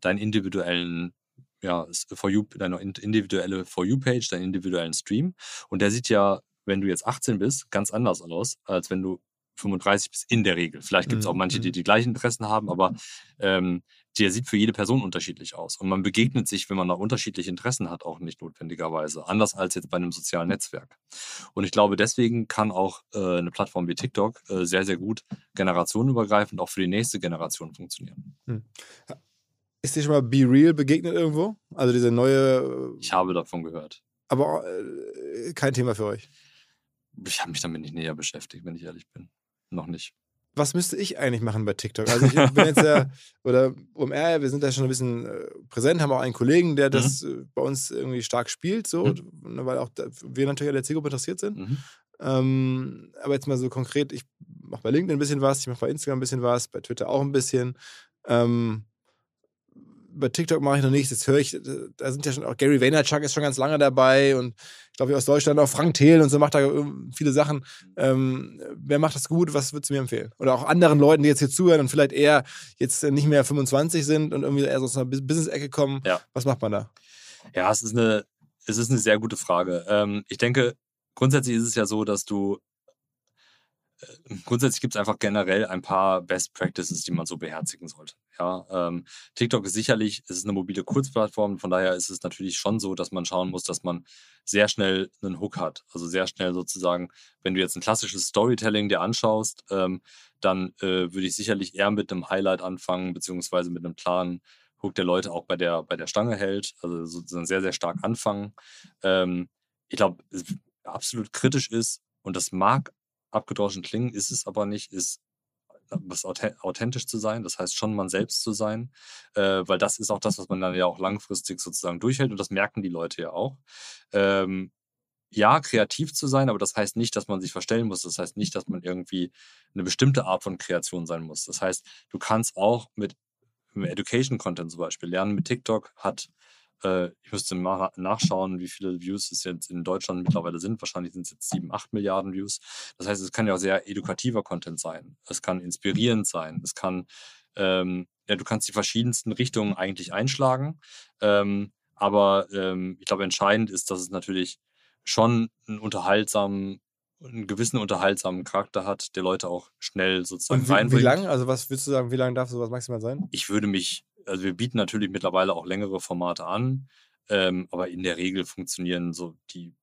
deinen individuellen, ja, For You, deine individuelle For You-Page, deinen individuellen Stream. Und der sieht ja, wenn du jetzt 18 bist, ganz anders aus, als wenn du 35 bist in der Regel. Vielleicht gibt es auch manche, die mhm. die gleichen Interessen haben, aber ähm, der sieht für jede Person unterschiedlich aus. Und man begegnet sich, wenn man da unterschiedliche Interessen hat, auch nicht notwendigerweise. Anders als jetzt bei einem sozialen Netzwerk. Und ich glaube, deswegen kann auch äh, eine Plattform wie TikTok äh, sehr, sehr gut generationenübergreifend auch für die nächste Generation funktionieren. Hm. Ist dir schon mal Be Real begegnet irgendwo? Also diese neue. Ich habe davon gehört. Aber äh, kein Thema für euch. Ich habe mich damit nicht näher beschäftigt, wenn ich ehrlich bin. Noch nicht was müsste ich eigentlich machen bei TikTok? Also ich bin jetzt ja, oder UMR, wir sind da schon ein bisschen äh, präsent, haben auch einen Kollegen, der das mhm. Äh, bei uns irgendwie stark spielt, so, mhm. Ne, weil auch wir natürlich an der Zielgruppe interessiert sind. Mhm. Ähm, aber jetzt mal so konkret, ich mache bei LinkedIn ein bisschen was, ich mache bei Instagram ein bisschen was, bei Twitter auch ein bisschen. Ähm, bei TikTok mache ich noch nichts. Jetzt höre ich, da sind ja schon auch Gary Vaynerchuk ist schon ganz lange dabei und ich glaube, aus Deutschland auch Frank Thiel und so macht da viele Sachen. Ähm, wer macht das gut? Was würdest du mir empfehlen? Oder auch anderen Leuten, die jetzt hier zuhören und vielleicht eher jetzt nicht mehr 25 sind und irgendwie eher so aus einer Business-Ecke kommen. Ja. Was macht man da? Ja, es ist eine, es ist eine sehr gute Frage. Ähm, ich denke, grundsätzlich ist es ja so, dass du äh, grundsätzlich gibt es einfach generell ein paar Best Practices, die man so beherzigen sollte. Ja, ähm, TikTok ist sicherlich, es ist eine mobile Kurzplattform, von daher ist es natürlich schon so, dass man schauen muss, dass man sehr schnell einen Hook hat. Also sehr schnell sozusagen, wenn du jetzt ein klassisches Storytelling dir anschaust, ähm, dann äh, würde ich sicherlich eher mit einem Highlight anfangen, beziehungsweise mit einem klaren Hook, der Leute auch bei der, bei der Stange hält. Also sozusagen sehr, sehr stark anfangen. Ähm, ich glaube, absolut kritisch ist, und das mag abgedroschen klingen, ist es aber nicht, ist was authentisch zu sein, das heißt schon man selbst zu sein, äh, weil das ist auch das, was man dann ja auch langfristig sozusagen durchhält und das merken die Leute ja auch. Ähm, ja, kreativ zu sein, aber das heißt nicht, dass man sich verstellen muss. Das heißt nicht, dass man irgendwie eine bestimmte Art von Kreation sein muss. Das heißt, du kannst auch mit Education Content zum Beispiel lernen. Mit TikTok hat äh, ich müsste mal nachschauen, wie viele Views es jetzt in Deutschland mittlerweile sind. Wahrscheinlich sind es jetzt sieben, acht Milliarden Views. Das heißt, es kann ja auch sehr edukativer Content sein. Es kann inspirierend sein. Es kann, ähm, ja, du kannst die verschiedensten Richtungen eigentlich einschlagen. Ähm, aber ähm, ich glaube, entscheidend ist, dass es natürlich schon einen unterhaltsamen einen gewissen unterhaltsamen Charakter hat, der Leute auch schnell sozusagen Und wie, reinbringt. Wie lang? Also was würdest du sagen, wie lange darf sowas maximal sein? Ich würde mich also wir bieten natürlich mittlerweile auch längere Formate an, ähm, aber in der Regel funktionieren so die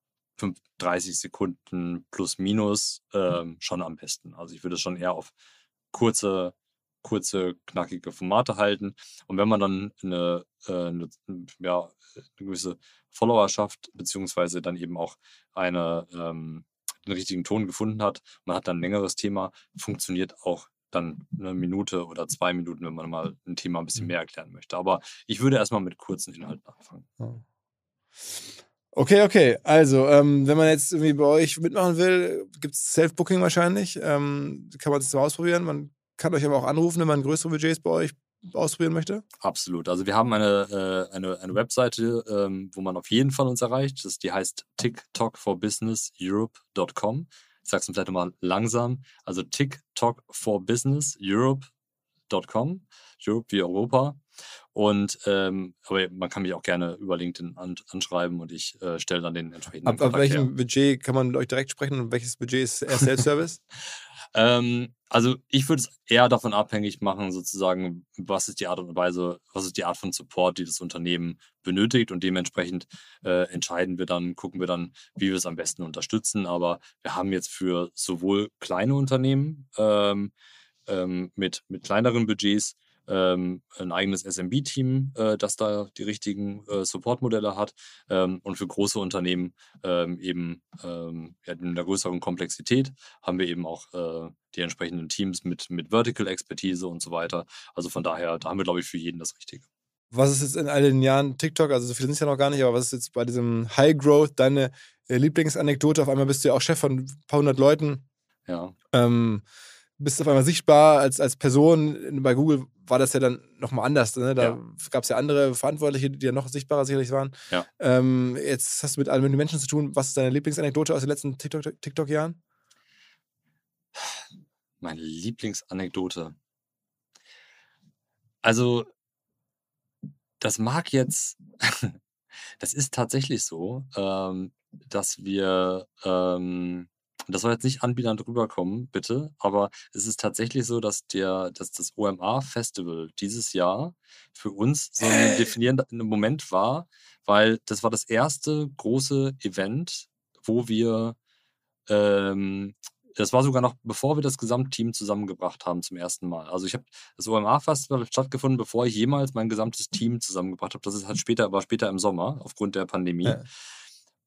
30 Sekunden plus minus ähm, schon am besten. Also ich würde es schon eher auf kurze, kurze, knackige Formate halten. Und wenn man dann eine, äh, eine, ja, eine gewisse Followerschaft, beziehungsweise dann eben auch eine, ähm, den richtigen Ton gefunden hat, man hat dann ein längeres Thema, funktioniert auch dann eine Minute oder zwei Minuten, wenn man mal ein Thema ein bisschen mhm. mehr erklären möchte. Aber ich würde erstmal mit kurzen Inhalten anfangen. Okay, okay. Also, ähm, wenn man jetzt irgendwie bei euch mitmachen will, gibt es Self-Booking wahrscheinlich. Ähm, kann man es mal ausprobieren. Man kann euch aber auch anrufen, wenn man größere Budgets bei euch ausprobieren möchte? Absolut. Also wir haben eine, äh, eine, eine Webseite, ähm, wo man auf jeden Fall uns erreicht. Das, die heißt tiktokforbusinesseurope.com sag's vielleicht nochmal langsam. Also TikTok for Business Europe.com. Europe wie Europa. Und ähm, aber man kann mich auch gerne über LinkedIn an, anschreiben und ich äh, stelle dann den entsprechenden. Ab, ab welchem her. Budget kann man mit euch direkt sprechen und welches Budget ist eher Self-Service? ähm, also ich würde es eher davon abhängig machen, sozusagen, was ist die Art und Weise, was ist die Art von Support, die das Unternehmen benötigt und dementsprechend äh, entscheiden wir dann, gucken wir dann, wie wir es am besten unterstützen. Aber wir haben jetzt für sowohl kleine Unternehmen ähm, ähm, mit, mit kleineren Budgets ähm, ein eigenes SMB-Team, äh, das da die richtigen äh, Support-Modelle hat ähm, und für große Unternehmen ähm, eben ähm, ja, in der größeren Komplexität haben wir eben auch äh, die entsprechenden Teams mit, mit Vertical-Expertise und so weiter. Also von daher, da haben wir, glaube ich, für jeden das Richtige. Was ist jetzt in all den Jahren TikTok, also so viele sind es ja noch gar nicht, aber was ist jetzt bei diesem High Growth deine äh, Lieblingsanekdote? Auf einmal bist du ja auch Chef von ein paar hundert Leuten. Ja. Ähm, bist auf einmal sichtbar als, als Person. Bei Google war das ja dann nochmal anders. Ne? Da ja. gab es ja andere Verantwortliche, die ja noch sichtbarer sicherlich waren. Ja. Ähm, jetzt hast du mit allen möglichen Menschen zu tun. Was ist deine Lieblingsanekdote aus den letzten TikTok-Jahren? Meine Lieblingsanekdote. Also, das mag jetzt, das ist tatsächlich so, ähm, dass wir ähm, das soll jetzt nicht anbiedernd rüberkommen, bitte, aber es ist tatsächlich so, dass der, dass das OMA-Festival dieses Jahr für uns so ein definierender Moment war, weil das war das erste große Event, wo wir ähm, das war sogar noch, bevor wir das Gesamtteam zusammengebracht haben zum ersten Mal. Also ich habe das OMA-Festival stattgefunden, bevor ich jemals mein gesamtes Team zusammengebracht habe. Das ist halt später, war später im Sommer aufgrund der Pandemie. Ja.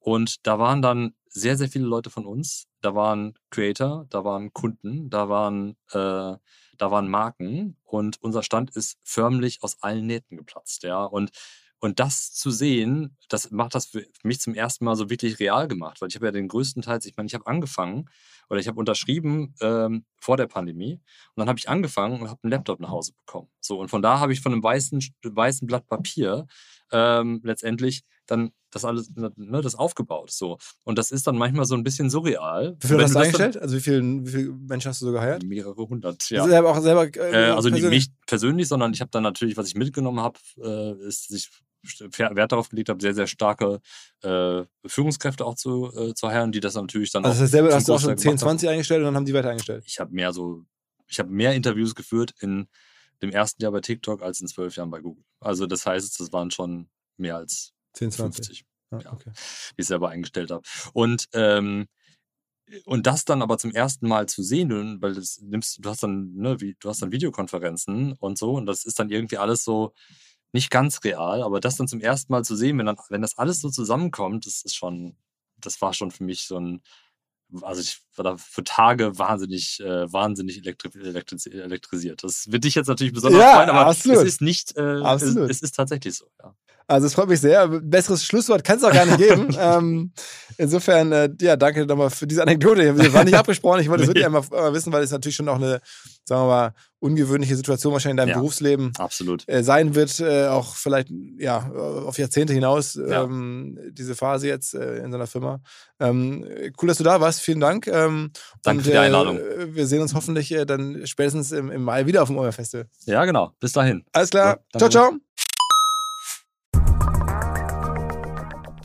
Und da waren dann sehr, sehr viele Leute von uns. Da waren Creator, da waren Kunden, da waren, äh, da waren Marken und unser Stand ist förmlich aus allen Nähten geplatzt, ja. Und und das zu sehen, das macht das für mich zum ersten Mal so wirklich real gemacht, weil ich habe ja den größten Teil, ich meine, ich habe angefangen oder ich habe unterschrieben ähm, vor der Pandemie und dann habe ich angefangen und habe einen Laptop nach Hause bekommen. So und von da habe ich von einem weißen weißen Blatt Papier ähm, letztendlich dann das alles, ne, das aufgebaut. So. Und das ist dann manchmal so ein bisschen surreal. Wie viele hast du eingestellt? Also wie viele, wie viele Menschen hast du so geheiert? Mehrere hundert, ja. Selber auch selber, äh, äh also persönlich? nicht persönlich, sondern ich habe dann natürlich, was ich mitgenommen habe, äh, ist, dass ich Wert darauf gelegt habe, sehr, sehr starke äh, Führungskräfte auch zu, äh, zu heiren, die das natürlich dann also auch. Also selber hast du auch schon 10, 20 haben. eingestellt und dann haben die weiter eingestellt? Ich habe mehr so, ich habe mehr Interviews geführt in dem ersten Jahr bei TikTok als in zwölf Jahren bei Google. Also das heißt, das waren schon mehr als 10, 20. 50, ah, ja, okay. die ich selber eingestellt habe. Und ähm, und das dann aber zum ersten Mal zu sehen, weil das nimmst, du hast dann, ne, wie, du hast dann Videokonferenzen und so, und das ist dann irgendwie alles so, nicht ganz real, aber das dann zum ersten Mal zu sehen, wenn, dann, wenn das alles so zusammenkommt, das ist schon, das war schon für mich so ein, also ich war da für Tage wahnsinnig, äh, wahnsinnig elektri elektri elektrisiert. Das wird dich jetzt natürlich besonders ja, freuen, aber absolut. es ist nicht, äh, es, es, ist tatsächlich so, ja. Also es freut mich sehr. Besseres Schlusswort kann es auch gar nicht geben. ähm, insofern, äh, ja, danke nochmal für diese Anekdote. Wir waren nicht abgesprochen. Ich wollte es nee. wirklich einmal, einmal wissen, weil es natürlich schon auch eine, sagen wir mal, ungewöhnliche Situation wahrscheinlich in deinem ja, Berufsleben absolut. Äh, sein wird. Äh, auch vielleicht, ja, auf Jahrzehnte hinaus, ja. ähm, diese Phase jetzt äh, in seiner Firma. Ähm, cool, dass du da warst. Vielen Dank. Ähm, danke und, für die Einladung. wir sehen uns hoffentlich äh, dann spätestens im, im Mai wieder auf dem Oberfestival. Ja, genau. Bis dahin. Alles klar. Ja, ciao, ciao.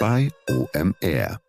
bei OMR.